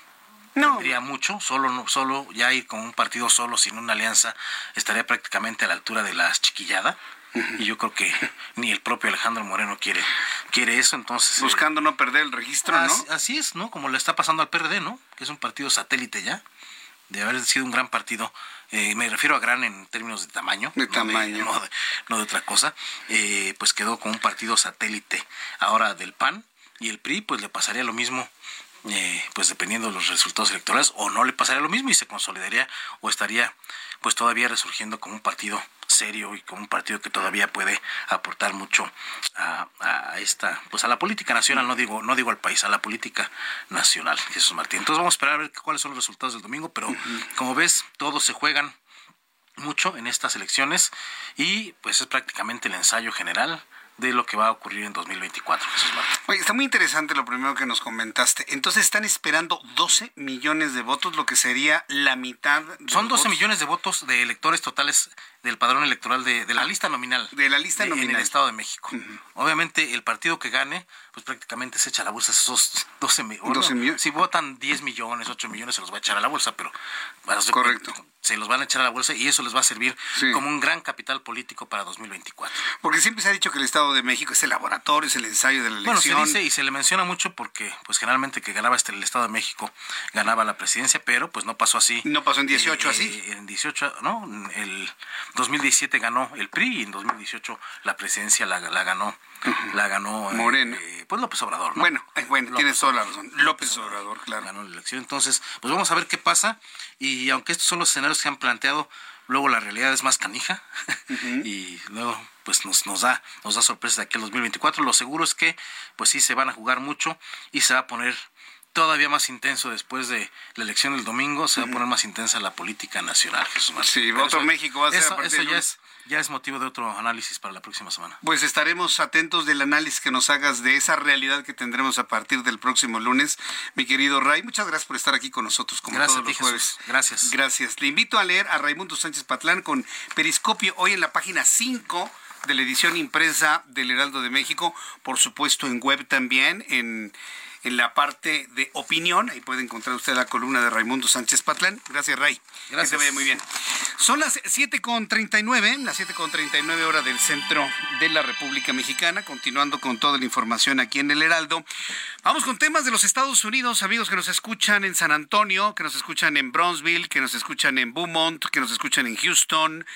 no. tendría mucho, solo, solo ya ir con un partido solo sin una alianza estaría prácticamente a la altura de la chiquillada. Y yo creo que ni el propio Alejandro Moreno quiere, quiere eso, entonces... Buscando no perder el registro, ¿no? Así es, ¿no? Como le está pasando al PRD, ¿no? Que es un partido satélite ya de haber sido un gran partido, eh, me refiero a gran en términos de tamaño, de tamaño, no de, otra cosa, eh, pues quedó como un partido satélite ahora del PAN y el PRI pues le pasaría lo mismo eh, pues dependiendo de los resultados electorales o no le pasaría lo mismo y se consolidaría o estaría pues todavía resurgiendo como un partido serio y como un partido que todavía puede aportar mucho a, esta pues a la política nacional no digo no digo al país a la política nacional Jesús Martín. Entonces vamos a esperar a ver cuáles son los resultados del domingo pero como ves todos se juegan mucho en estas elecciones y pues es prácticamente el ensayo general de lo que va a ocurrir en 2024. Jesús Oye, está muy interesante lo primero que nos comentaste. Entonces están esperando 12 millones de votos, lo que sería la mitad. Son 12 millones de votos de electores totales del padrón electoral de, la lista nominal. De la lista nominal. En el Estado de México. Obviamente, el partido que gane, pues prácticamente se echa a la bolsa esos 12, millones. Si votan 10 millones, 8 millones, se los va a echar a la bolsa, pero... Correcto. Se los van a echar a la bolsa y eso les va a servir como un gran capital político para 2024. Porque siempre se ha dicho que el Estado de México es el laboratorio, es el ensayo de la elección. Bueno, se dice y se le menciona mucho porque, pues generalmente que ganaba este, el Estado de México, ganaba la presidencia, pero pues no pasó así. No pasó en 18 así. Eh, en 18, no, el 2017 ganó el PRI y en 2018 la presidencia la, ganó la ganó Moreno. Eh, pues López Obrador, ¿no? Bueno, eh, bueno, tienes toda la razón. López Obrador, claro. Ganó la elección. Entonces, pues vamos a ver qué pasa y aunque estos son los escenarios que han planteado, luego la realidad es más canija y luego pues nos, nos da nos da sorpresa de aquí al 2024. Lo seguro es que pues sí se van a jugar mucho y se va a poner todavía más intenso después de la elección del domingo, se va a poner más intensa la política nacional, Jesús Sí, otro México va a ser eso, eso ya es ya es motivo de otro análisis para la próxima semana. Pues estaremos atentos del análisis que nos hagas de esa realidad que tendremos a partir del próximo lunes, mi querido Ray. Muchas gracias por estar aquí con nosotros como gracias todos los jueves. Gracias. Gracias. Le invito a leer a Raimundo Sánchez Patlán con Periscopio hoy en la página 5 de la edición impresa del Heraldo de México, por supuesto en web también, en en la parte de opinión. Ahí puede encontrar usted la columna de Raimundo Sánchez Patlán. Gracias, Ray. Gracias. Que se vaya muy bien. Son las 7.39, las 7.39 horas del centro de la República Mexicana. Continuando con toda la información aquí en el Heraldo. Vamos con temas de los Estados Unidos, amigos que nos escuchan en San Antonio, que nos escuchan en Bronzeville, que nos escuchan en Beaumont, que nos escuchan en Houston,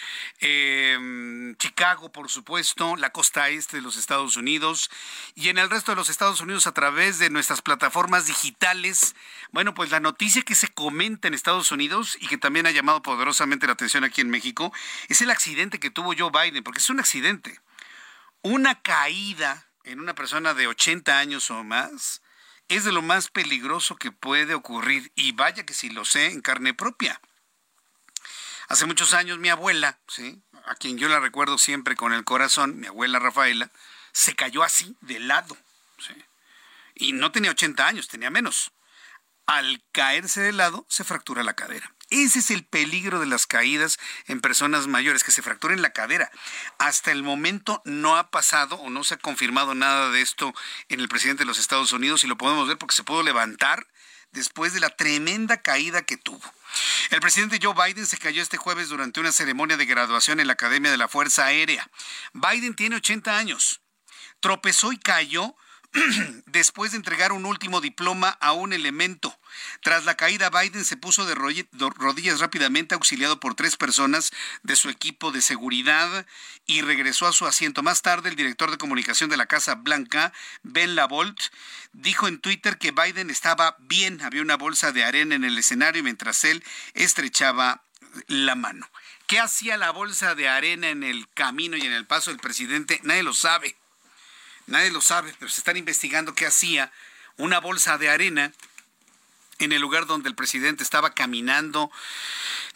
eh, Chicago, por supuesto, la costa este de los Estados Unidos y en el resto de los Estados Unidos a través de nuestra plataformas digitales. Bueno, pues la noticia que se comenta en Estados Unidos y que también ha llamado poderosamente la atención aquí en México es el accidente que tuvo Joe Biden, porque es un accidente. Una caída en una persona de 80 años o más es de lo más peligroso que puede ocurrir y vaya que si lo sé en carne propia. Hace muchos años mi abuela, ¿sí? a quien yo la recuerdo siempre con el corazón, mi abuela Rafaela, se cayó así de lado. ¿sí? Y no tenía 80 años, tenía menos. Al caerse de lado, se fractura la cadera. Ese es el peligro de las caídas en personas mayores, que se fracturen la cadera. Hasta el momento no ha pasado o no se ha confirmado nada de esto en el presidente de los Estados Unidos y lo podemos ver porque se pudo levantar después de la tremenda caída que tuvo. El presidente Joe Biden se cayó este jueves durante una ceremonia de graduación en la Academia de la Fuerza Aérea. Biden tiene 80 años. Tropezó y cayó después de entregar un último diploma a un elemento. Tras la caída, Biden se puso de rodillas rápidamente, auxiliado por tres personas de su equipo de seguridad, y regresó a su asiento. Más tarde, el director de comunicación de la Casa Blanca, Ben Lavolt, dijo en Twitter que Biden estaba bien. Había una bolsa de arena en el escenario mientras él estrechaba la mano. ¿Qué hacía la bolsa de arena en el camino y en el paso del presidente? Nadie lo sabe. Nadie lo sabe, pero se están investigando qué hacía una bolsa de arena en el lugar donde el presidente estaba caminando,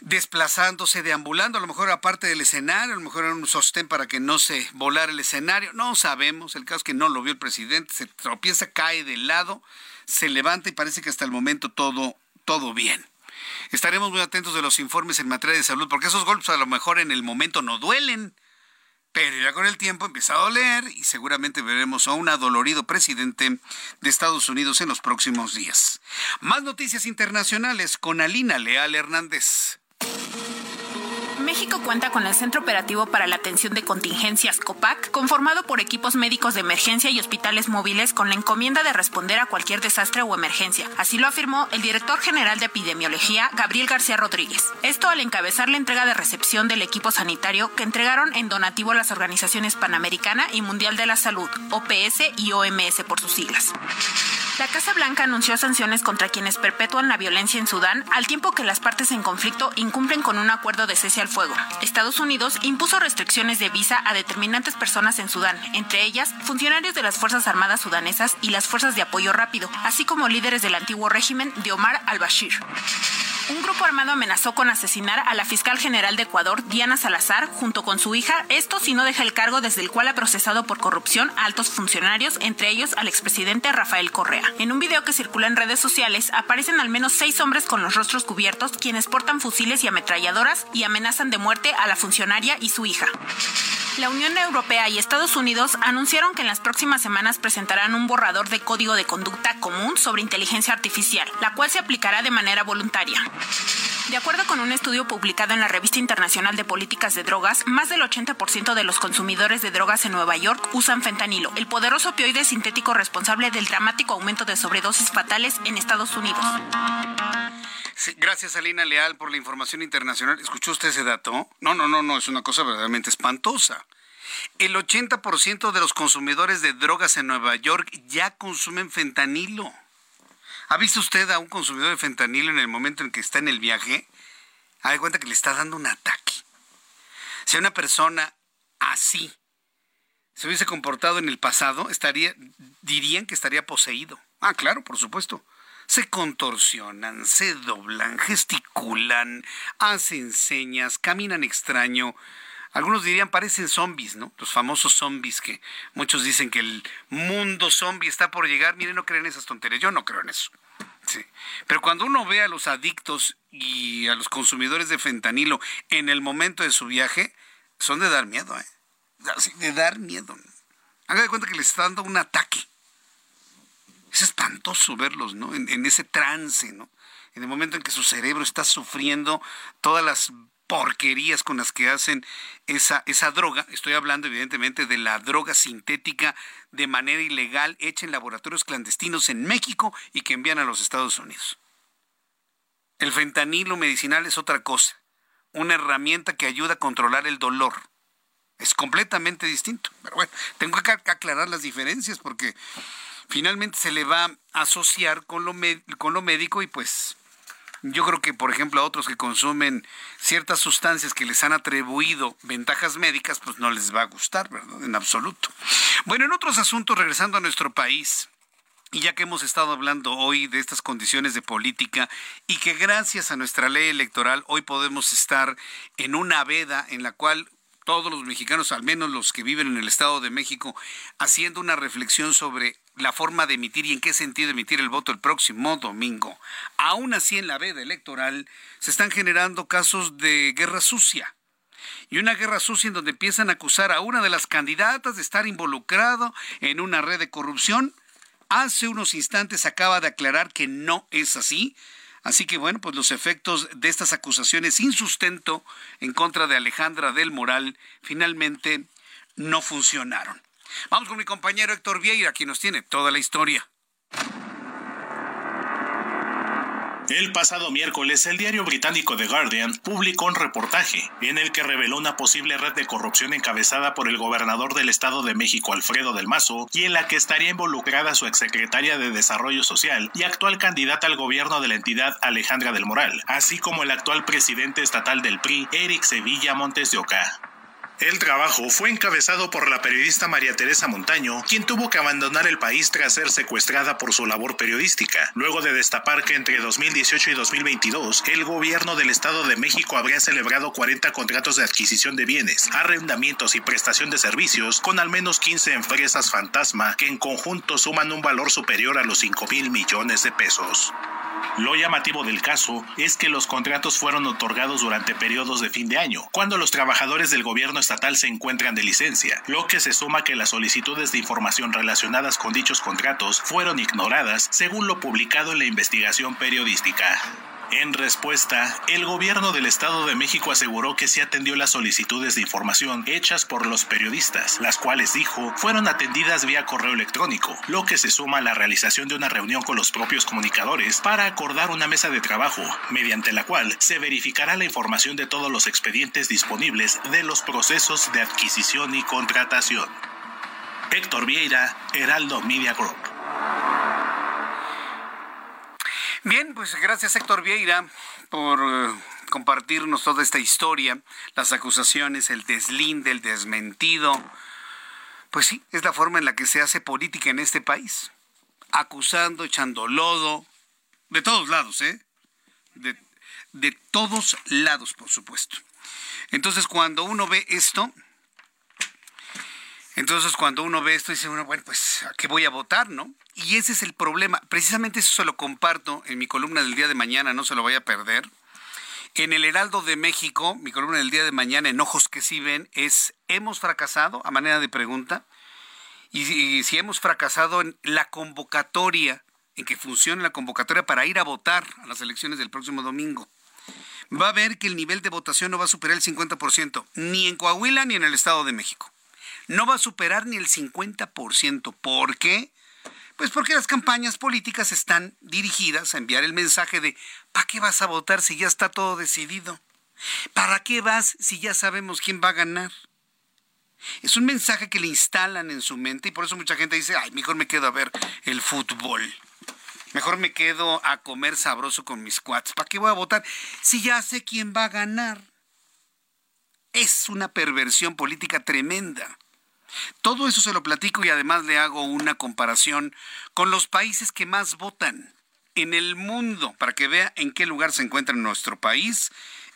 desplazándose, deambulando, a lo mejor aparte del escenario, a lo mejor era un sostén para que no se volara el escenario, no sabemos, el caso es que no lo vio el presidente, se tropieza, cae de lado, se levanta y parece que hasta el momento todo, todo bien. Estaremos muy atentos de los informes en materia de salud, porque esos golpes a lo mejor en el momento no duelen, pero ya con el tiempo empieza a doler y seguramente veremos a un adolorido presidente de Estados Unidos en los próximos días. Más noticias internacionales con Alina Leal Hernández. México cuenta con el Centro Operativo para la Atención de Contingencias COPAC, conformado por equipos médicos de emergencia y hospitales móviles con la encomienda de responder a cualquier desastre o emergencia. Así lo afirmó el director general de epidemiología, Gabriel García Rodríguez. Esto al encabezar la entrega de recepción del equipo sanitario que entregaron en donativo las organizaciones Panamericana y Mundial de la Salud, OPS y OMS por sus siglas. La Casa Blanca anunció sanciones contra quienes perpetúan la violencia en Sudán al tiempo que las partes en conflicto incumplen con un acuerdo de cese al fuego. Estados Unidos impuso restricciones de visa a determinantes personas en Sudán, entre ellas funcionarios de las Fuerzas Armadas sudanesas y las Fuerzas de Apoyo Rápido, así como líderes del antiguo régimen de Omar al-Bashir. Un grupo armado amenazó con asesinar a la fiscal general de Ecuador, Diana Salazar, junto con su hija, esto si no deja el cargo desde el cual ha procesado por corrupción a altos funcionarios, entre ellos al expresidente Rafael Correa. En un video que circula en redes sociales, aparecen al menos seis hombres con los rostros cubiertos, quienes portan fusiles y ametralladoras y amenazan de muerte a la funcionaria y su hija. La Unión Europea y Estados Unidos anunciaron que en las próximas semanas presentarán un borrador de código de conducta común sobre inteligencia artificial, la cual se aplicará de manera voluntaria. De acuerdo con un estudio publicado en la Revista Internacional de Políticas de Drogas, más del 80% de los consumidores de drogas en Nueva York usan fentanilo, el poderoso opioide sintético responsable del dramático aumento de sobredosis fatales en Estados Unidos. gracias, Alina Leal, por la información internacional. ¿Escuchó usted ese dato? No, no, no, no, es una cosa verdaderamente espantosa. El 80% de los consumidores de drogas en Nueva York ya consumen fentanilo. ¿Ha visto usted a un consumidor de fentanilo en el momento en que está en el viaje? Ha cuenta que le está dando un ataque. Si una persona así se hubiese comportado en el pasado, estaría, dirían que estaría poseído. Ah, claro, por supuesto. Se contorsionan, se doblan, gesticulan, hacen señas, caminan extraño. Algunos dirían parecen zombies, ¿no? Los famosos zombies que muchos dicen que el mundo zombie está por llegar. Miren, no creen esas tonterías. Yo no creo en eso. Sí. Pero cuando uno ve a los adictos y a los consumidores de fentanilo en el momento de su viaje, son de dar miedo, ¿eh? De dar miedo. Haga cuenta que les está dando un ataque. Es espantoso verlos, ¿no? En ese trance, ¿no? En el momento en que su cerebro está sufriendo todas las porquerías con las que hacen esa, esa droga. Estoy hablando evidentemente de la droga sintética de manera ilegal hecha en laboratorios clandestinos en México y que envían a los Estados Unidos. El fentanilo medicinal es otra cosa, una herramienta que ayuda a controlar el dolor. Es completamente distinto. Pero bueno, tengo que aclarar las diferencias porque finalmente se le va a asociar con lo, con lo médico y pues yo creo que, por ejemplo, a otros que consumen ciertas sustancias que les han atribuido ventajas médicas, pues no les va a gustar, ¿verdad? En absoluto. Bueno, en otros asuntos, regresando a nuestro país, y ya que hemos estado hablando hoy de estas condiciones de política y que gracias a nuestra ley electoral hoy podemos estar en una veda en la cual todos los mexicanos, al menos los que viven en el Estado de México, haciendo una reflexión sobre la forma de emitir y en qué sentido emitir el voto el próximo domingo. Aún así, en la veda electoral se están generando casos de guerra sucia. Y una guerra sucia en donde empiezan a acusar a una de las candidatas de estar involucrado en una red de corrupción. Hace unos instantes acaba de aclarar que no es así. Así que bueno, pues los efectos de estas acusaciones sin sustento en contra de Alejandra del Moral finalmente no funcionaron. Vamos con mi compañero Héctor Vieira, quien nos tiene toda la historia. El pasado miércoles, el diario británico The Guardian publicó un reportaje en el que reveló una posible red de corrupción encabezada por el gobernador del Estado de México, Alfredo del Mazo, y en la que estaría involucrada su exsecretaria de Desarrollo Social y actual candidata al gobierno de la entidad, Alejandra del Moral, así como el actual presidente estatal del PRI, Eric Sevilla Montes de Oca. El trabajo fue encabezado por la periodista María Teresa Montaño, quien tuvo que abandonar el país tras ser secuestrada por su labor periodística, luego de destapar que entre 2018 y 2022 el gobierno del Estado de México habría celebrado 40 contratos de adquisición de bienes, arrendamientos y prestación de servicios con al menos 15 empresas fantasma que en conjunto suman un valor superior a los 5 mil millones de pesos. Lo llamativo del caso es que los contratos fueron otorgados durante periodos de fin de año, cuando los trabajadores del gobierno estatal se encuentran de licencia, lo que se suma que las solicitudes de información relacionadas con dichos contratos fueron ignoradas, según lo publicado en la investigación periodística. En respuesta, el gobierno del Estado de México aseguró que se atendió las solicitudes de información hechas por los periodistas, las cuales dijo fueron atendidas vía correo electrónico, lo que se suma a la realización de una reunión con los propios comunicadores para acordar una mesa de trabajo, mediante la cual se verificará la información de todos los expedientes disponibles de los procesos de adquisición y contratación. Héctor Vieira, Heraldo Media Group. Bien, pues gracias Héctor Vieira por eh, compartirnos toda esta historia, las acusaciones, el deslinde, el desmentido. Pues sí, es la forma en la que se hace política en este país. Acusando, echando lodo, de todos lados, ¿eh? De, de todos lados, por supuesto. Entonces, cuando uno ve esto, entonces cuando uno ve esto, dice uno, bueno, pues, ¿a qué voy a votar, no? Y ese es el problema. Precisamente eso se lo comparto en mi columna del día de mañana, no se lo vaya a perder. En el Heraldo de México, mi columna del día de mañana, en Ojos que sí ven, es ¿hemos fracasado? a manera de pregunta. Y, si hemos fracasado en la convocatoria, en que funcione la convocatoria para ir a votar a las elecciones del próximo domingo va a ver que el nivel de votación no va a superar el 50%, ni en Coahuila ni en el Estado de México. No va a superar ni el 50%. ¿Por qué? Pues porque las campañas políticas están dirigidas a enviar el mensaje de ¿para qué vas a votar si ya está todo decidido? ¿Para qué vas si ya sabemos quién va a ganar? Es un mensaje que le instalan en su mente y por eso mucha gente dice, ay, mejor me quedo a ver el fútbol. Mejor me quedo a comer sabroso con mis cuates. ¿Para qué voy a votar? Si ya sé quién va a ganar. Es una perversión política tremenda. Todo eso se lo platico y además le hago una comparación con los países que más votan en el mundo para que vea en qué lugar se encuentra nuestro país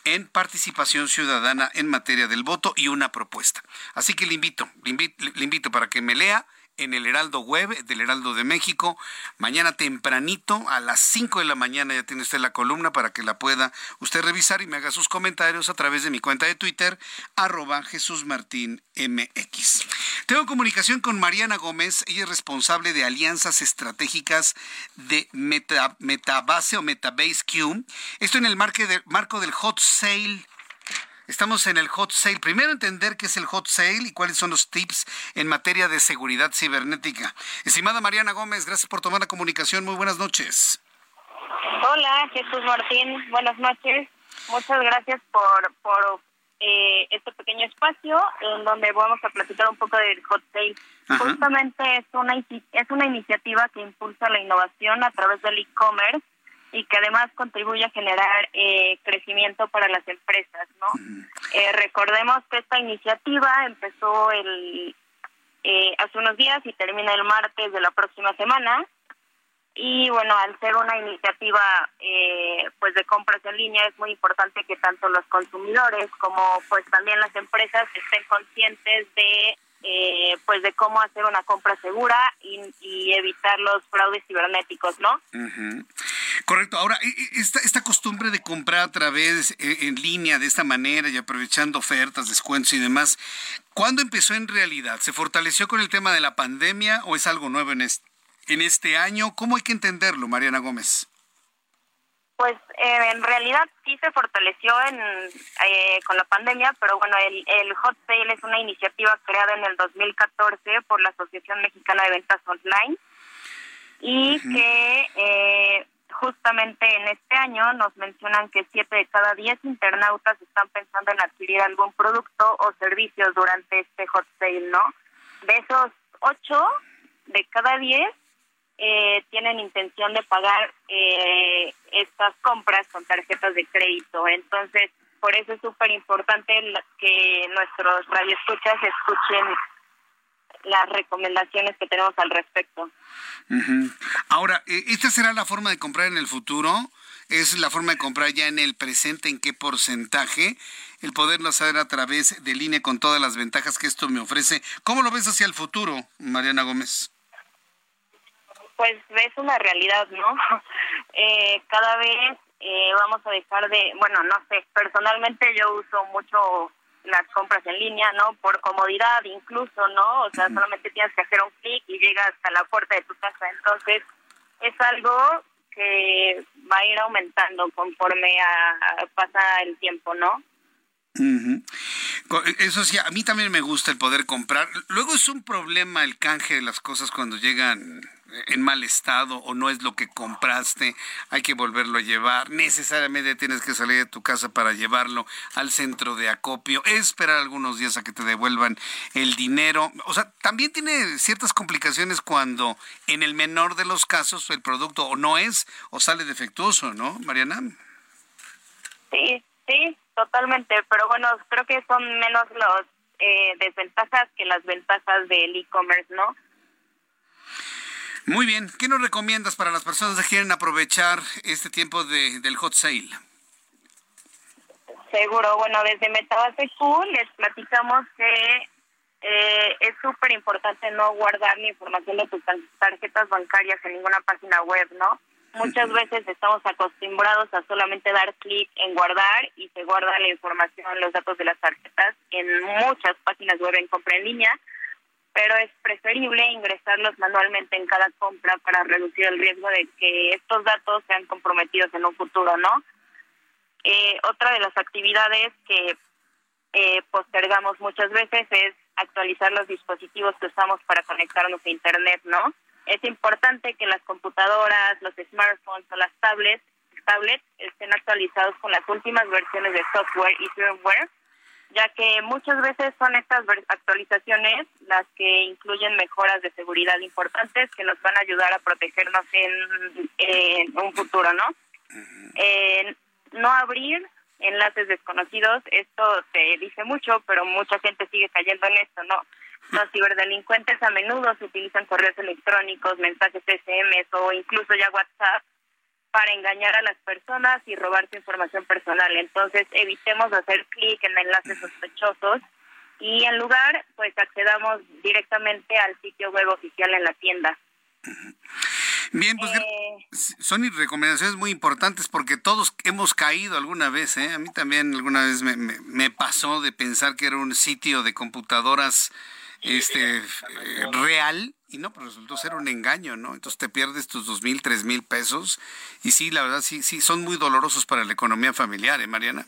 en participación ciudadana en materia del voto y una propuesta. Así que le invito, le invito, le invito para que me lea en el Heraldo Web del Heraldo de México. Mañana tempranito, a las 5 de la mañana, ya tiene usted la columna para que la pueda usted revisar y me haga sus comentarios a través de mi cuenta de Twitter, arroba Jesús Martín MX. Tengo comunicación con Mariana Gómez, ella es responsable de alianzas estratégicas de Metabase o Metabase Q. Esto en el marco del Hot Sale Estamos en el hot sale. Primero entender qué es el hot sale y cuáles son los tips en materia de seguridad cibernética. Estimada Mariana Gómez, gracias por tomar la comunicación. Muy buenas noches. Hola, Jesús Martín. Buenas noches. Muchas gracias por, por eh, este pequeño espacio en donde vamos a platicar un poco del hot sale. Justamente es una, es una iniciativa que impulsa la innovación a través del e-commerce y que además contribuye a generar eh, crecimiento para las empresas, ¿no? Eh, recordemos que esta iniciativa empezó el eh, hace unos días y termina el martes de la próxima semana y bueno al ser una iniciativa pues de compras en línea es muy importante que tanto los consumidores como pues también las empresas estén conscientes de eh, pues de cómo hacer una compra segura y, evitar los fraudes cibernéticos, ¿no? Correcto. Ahora, e, e, esta, esta costumbre de comprar a través e, en línea de esta manera y aprovechando ofertas, descuentos y demás, ¿cuándo empezó en realidad? ¿Se fortaleció con el tema de la pandemia o es algo nuevo en este, en este año? ¿Cómo hay que entenderlo, Mariana Gómez? Pues eh, en realidad sí se fortaleció en, eh, con la pandemia, pero bueno, el, el Hot Sale es una iniciativa creada en el 2014 por la Asociación Mexicana de Ventas Online y que eh, justamente en este año nos mencionan que siete de cada diez internautas están pensando en adquirir algún producto o servicio durante este Hot Sale, ¿no? De esos ocho de cada diez eh, tienen intención de pagar eh, estas compras con tarjetas de crédito. Entonces, por eso es súper importante que nuestros radioescuchas escuchen las recomendaciones que tenemos al respecto. Ahora, eh, ¿esta será la forma de comprar en el futuro? ¿Es la forma de comprar ya en el presente? ¿En qué porcentaje? El poderlo hacer a través de línea con todas las ventajas que esto me ofrece. ¿Cómo lo ves hacia el futuro, Mariana Gómez? pues es una realidad, ¿no? Eh, cada vez eh, vamos a dejar de, bueno, no sé, personalmente yo uso mucho las compras en línea, ¿no? Por comodidad incluso, ¿no? O sea, solamente tienes que hacer un clic y llegas hasta la puerta de tu casa. Entonces, es algo que va a ir aumentando conforme a, pasa el tiempo, ¿no? Eso sí, a mí también me gusta el poder comprar. Luego es un problema el canje de las cosas cuando llegan en mal estado o no es lo que compraste, hay que volverlo a llevar. Necesariamente tienes que salir de tu casa para llevarlo al centro de acopio, esperar algunos días a que te devuelvan el dinero. O sea, también tiene ciertas complicaciones cuando en el menor de los casos el producto o no es o sale defectuoso, ¿no, Mariana? Sí, sí, totalmente. Pero bueno, creo que son menos las eh, desventajas que las ventajas del e-commerce, ¿no? Muy bien, ¿qué nos recomiendas para las personas que quieren aprovechar este tiempo de, del hot sale? Seguro, bueno, desde Metabase Q les platicamos que eh, es súper importante no guardar ni información de tus tarjetas bancarias en ninguna página web, ¿no? Muchas veces estamos acostumbrados a solamente dar clic en guardar y se guarda la información, los datos de las tarjetas en muchas páginas web en compra en línea, pero es preferible ingresarlos manualmente en cada compra para reducir el riesgo de que estos datos sean comprometidos en un futuro, ¿no? Eh, otra de las actividades que eh, postergamos muchas veces es actualizar los dispositivos que usamos para conectarnos a Internet, ¿no? Es importante que las computadoras, los smartphones o las tablets, tablets estén actualizados con las últimas versiones de software y firmware, ya que muchas veces son estas actualizaciones las que incluyen mejoras de seguridad importantes que nos van a ayudar a protegernos en, un futuro, ¿no? Eh, no abrir enlaces desconocidos, esto se dice mucho, pero mucha gente sigue cayendo en esto, ¿no? Los ciberdelincuentes a menudo se utilizan correos electrónicos, mensajes SMS o incluso ya WhatsApp para engañar a las personas y robar su información personal. Entonces, evitemos hacer clic en enlaces sospechosos y en lugar, pues accedamos directamente al sitio web oficial en la tienda. Bien, pues eh, son recomendaciones muy importantes porque todos hemos caído alguna vez. ¿eh? A mí también alguna vez me, me, pasó de pensar que era un sitio de computadoras este eh, real y no, pero resultó ser un engaño, ¿no? Entonces te pierdes tus dos mil, tres mil pesos y sí, la verdad sí, sí, son muy dolorosos para la economía familiar, ¿eh, Mariana?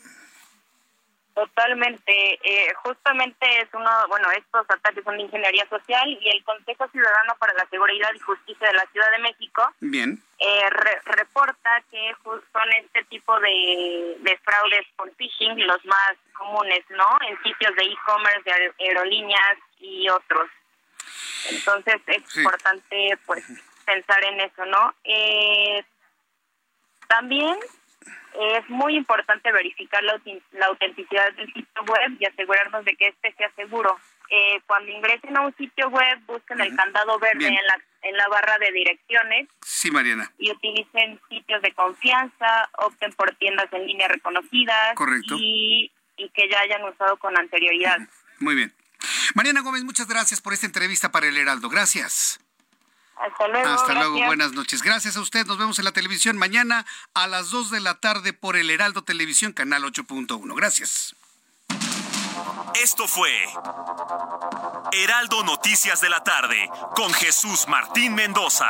Totalmente. Eh, justamente es uno, bueno, estos ataques son de ingeniería social y el Consejo Ciudadano para la Seguridad y Justicia de la Ciudad de México Bien. Eh, reporta que son este tipo de, de fraudes por phishing los más comunes, ¿no? En sitios de e-commerce, de aerolíneas y otros. Entonces es importante, pues, pensar en eso, ¿no? Eh, también es muy importante verificar la, autenticidad del sitio web y asegurarnos de que este sea seguro. Eh, cuando ingresen a un sitio web, busquen el candado verde en la, en la barra de direcciones. Sí, Mariana. Y utilicen sitios de confianza, opten por tiendas en línea reconocidas. Correcto. Y, y que ya hayan usado con anterioridad. Muy bien. Mariana Gómez, muchas gracias por esta entrevista para el Heraldo. Gracias. Hasta luego. Hasta luego, buenas noches. Gracias a usted. Nos vemos en la televisión mañana a las 2 de la tarde por el Heraldo Televisión, canal 8.1. Gracias. Esto fue Heraldo Noticias de la tarde con Jesús Martín Mendoza.